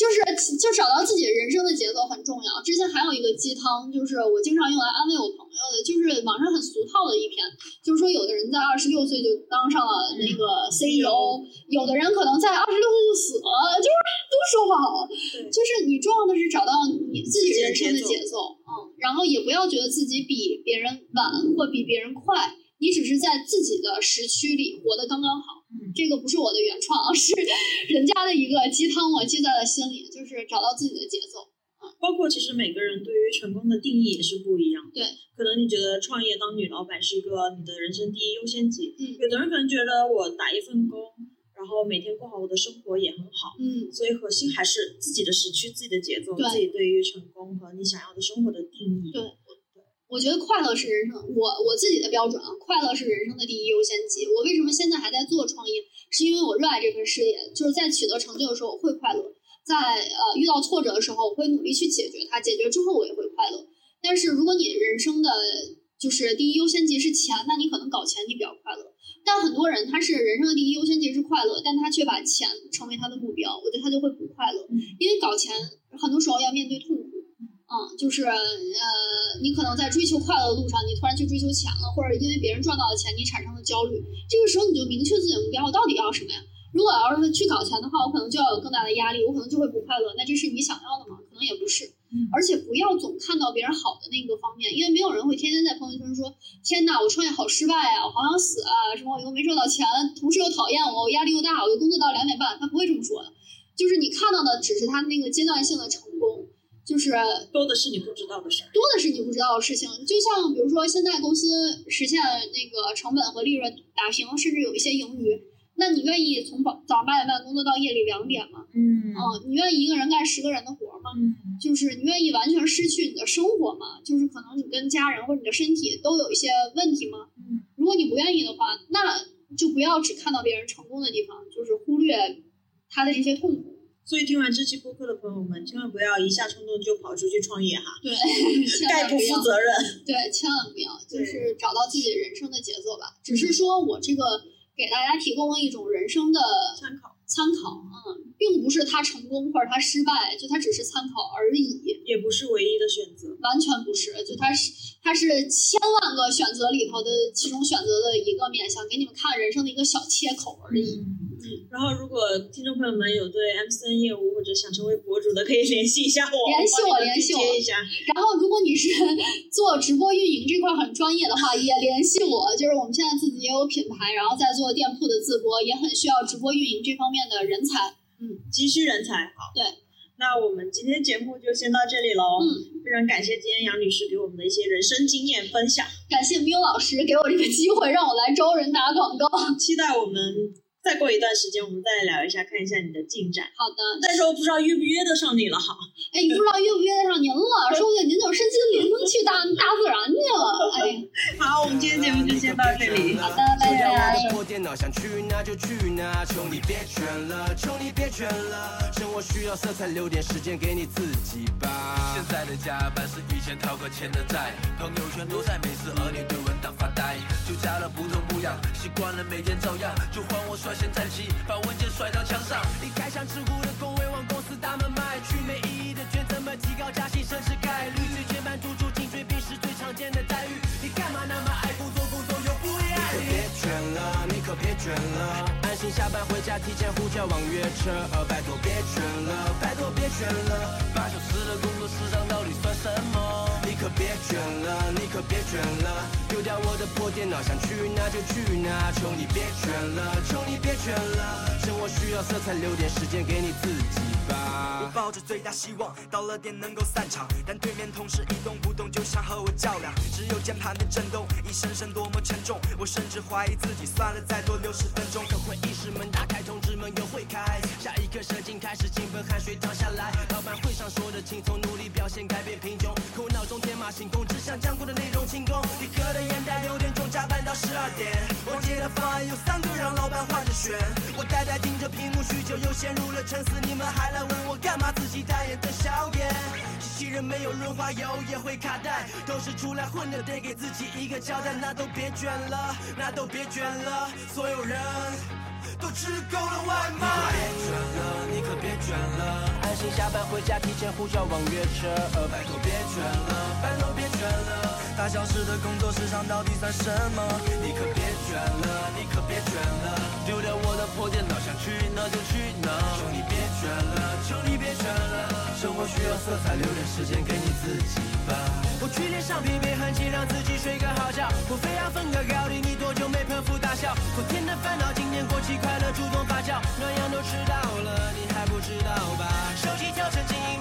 就是就找到自己人生的节奏很重要。之前还有一个鸡汤，就是我经常用来安慰我朋友的，就是网上很俗套的一篇，就是说有的人在二十六岁就当上了那个 CEO，、有的人可能在二十六岁就死了，就是都说不好。对就是你重要的是找到你自己人生的节奏，嗯，然后也不要觉得自己比别人晚或比别人快，你只是在自己的时区里活得刚刚好。嗯这个不是我的原创，[laughs] 是人家的一个鸡汤，我记在了心里，就是找到自己的节奏。包括其实每个人对于成功的定义也是不一样的。对，可能你觉得创业当女老板是一个你的人生第一优先级，嗯有的人可能觉得我打一份工，然后每天过好我的生活也很好。嗯，所以核心还是自己的时区、自己的节奏、对自己对于成功和你想要的生活的定义。对我觉得快乐是人生，我我自己的标准啊，快乐是人生的第一优先级。我为什么现在还在做创业，是因为我热爱这份事业，就是在取得成就的时候我会快乐，在呃遇到挫折的时候我会努力去解决它，解决之后我也会快乐。但是如果你人生的就是第一优先级是钱，那你可能搞钱你比较快乐。但很多人他是人生的第一优先级是快乐，但他却把钱成为他的目标，我觉得他就会不快乐，因为搞钱很多时候要面对痛苦。嗯，就是呃，你可能在追求快乐的路上，你突然去追求钱了，或者因为别人赚到了钱，你产生了焦虑。这个时候你就明确自己的目标，我到底要什么呀？如果要是去搞钱的话，我可能就要有更大的压力，我可能就会不快乐。那这是你想要的吗？可能也不是。嗯而且不要总看到别人好的那个方面，因为没有人会天天在朋友圈说：“天呐，我创业好失败啊，我好想死啊，什么我又没赚到钱，同事又讨厌我，我压力又大，我又工作到两点半。”他不会这么说的，就是你看到的只是他那个阶段性的成功，就是多的是你不知道的事儿。多的是你不知道的事情。就像比如说，现在公司实现那个成本和利润打平，甚至有一些盈余，那你愿意从早早上八点半工作到夜里两点吗？嗯嗯，你愿意一个人干十个人的活吗？嗯就是你愿意完全失去你的生活吗？就是可能你跟家人或者你的身体都有一些问题吗？嗯如果你不愿意的话，那就不要只看到别人成功的地方，就是忽略他的这些痛苦。所以听完这期播客的朋友们，千万不要一下冲动就跑出去创业哈，对，[laughs] 千概不负责任。对，千万不要，就是找到自己人生的节奏吧。只是说我这个给大家提供了一种人生的参考参考，嗯，并不是他成功或者他失败，就他只是参考而已，也不是唯一的选择。完全不是，就他是他是千万个选择里头的其中选择的一个面向，给你们看人生的一个小切口而已。然后，如果听众朋友们有对 MCN 业务或者想成为博主的，可以联系一下我，联系我，联系我接一下。然后，如果你是 [laughs] 做直播运营这块很专业的话，也联系我。就是我们现在自己也有品牌，然后在做店铺的自播，也很需要直播运营这方面的人才。嗯，急需人才。好，对。那我们今天节目就先到这里喽。嗯，非常感谢今天杨女士给我们的一些人生经验分享，感谢缪老师给我这个机会，让我来招人打广告。期待我们再过一段时间，我们再聊一下，看一下你的进展。好的，但是我不知道约不约得上你了哈。哎，你不知道约不约得上您了，说不定您就身心灵去大 [laughs] 大自然去了。哎，[laughs] 好，我们今天节目就先到这里。好的，拜拜。破电脑想去哪就去哪，求你别卷了，求你别卷了，生活需要色彩，留点时间给你自己吧。现在的加班是讨个钱的债，朋友圈都在美食和你对文档发呆，就加了不痛不痒，习惯了每天照样，就换我率先站起，把文件甩到墙上，离开像吃苦的工位往公司大门迈去，没意义的卷怎么提高加薪升职概率？最前班突出颈椎病是最常见的待遇，你干嘛那么爱工作，工作又不会爱你？别卷了，你可别卷了，安心下班回家提前呼叫网约车，拜托别卷了，拜托电脑，想去哪就去哪，求你别卷了，求你别卷了，生活需要色彩，留点时间给你自己吧。我抱着最大希望，到了点能够散场，但对面同事一动不动，就想和我较量。只有键盘的震动，一声声多么沉重，我甚至怀疑自己，算了，再多六十分钟。可会议室门打开，通知门又会开，下一刻射精开始，兴奋汗水淌下来。老板会上说的轻松，努力表现改变贫穷，可我脑中天马行空，只想将过的内容清空。你喝的烟袋，流到十二点，我接的方案有三个，让老板换着选。我呆呆盯着屏幕，许久又陷入了沉思。你们还来问我干嘛？自己代言的笑颜，机器人没有润滑油也会卡带，都是出来混的，得给自己一个交代。那都别卷了，那都别卷了，所有人都吃够了外卖。别卷了，你可别卷了，安心下班回家，提前呼叫网约车。拜托别卷了，拜托别卷了，八小时的工作时长到底算什么？你可别卷了，你可别卷了，丢掉我的破电脑，想去哪就去哪。求你别卷了，求你别卷了，生活需要色彩，留点时间给你自己吧。我去脸上疲惫痕迹，让自己睡个好觉。我非要分个高低，你多久没捧腹大笑？昨天的烦恼，今年过期快乐，主动发酵，暖阳都迟到了，你还不知道吧？手机调成静音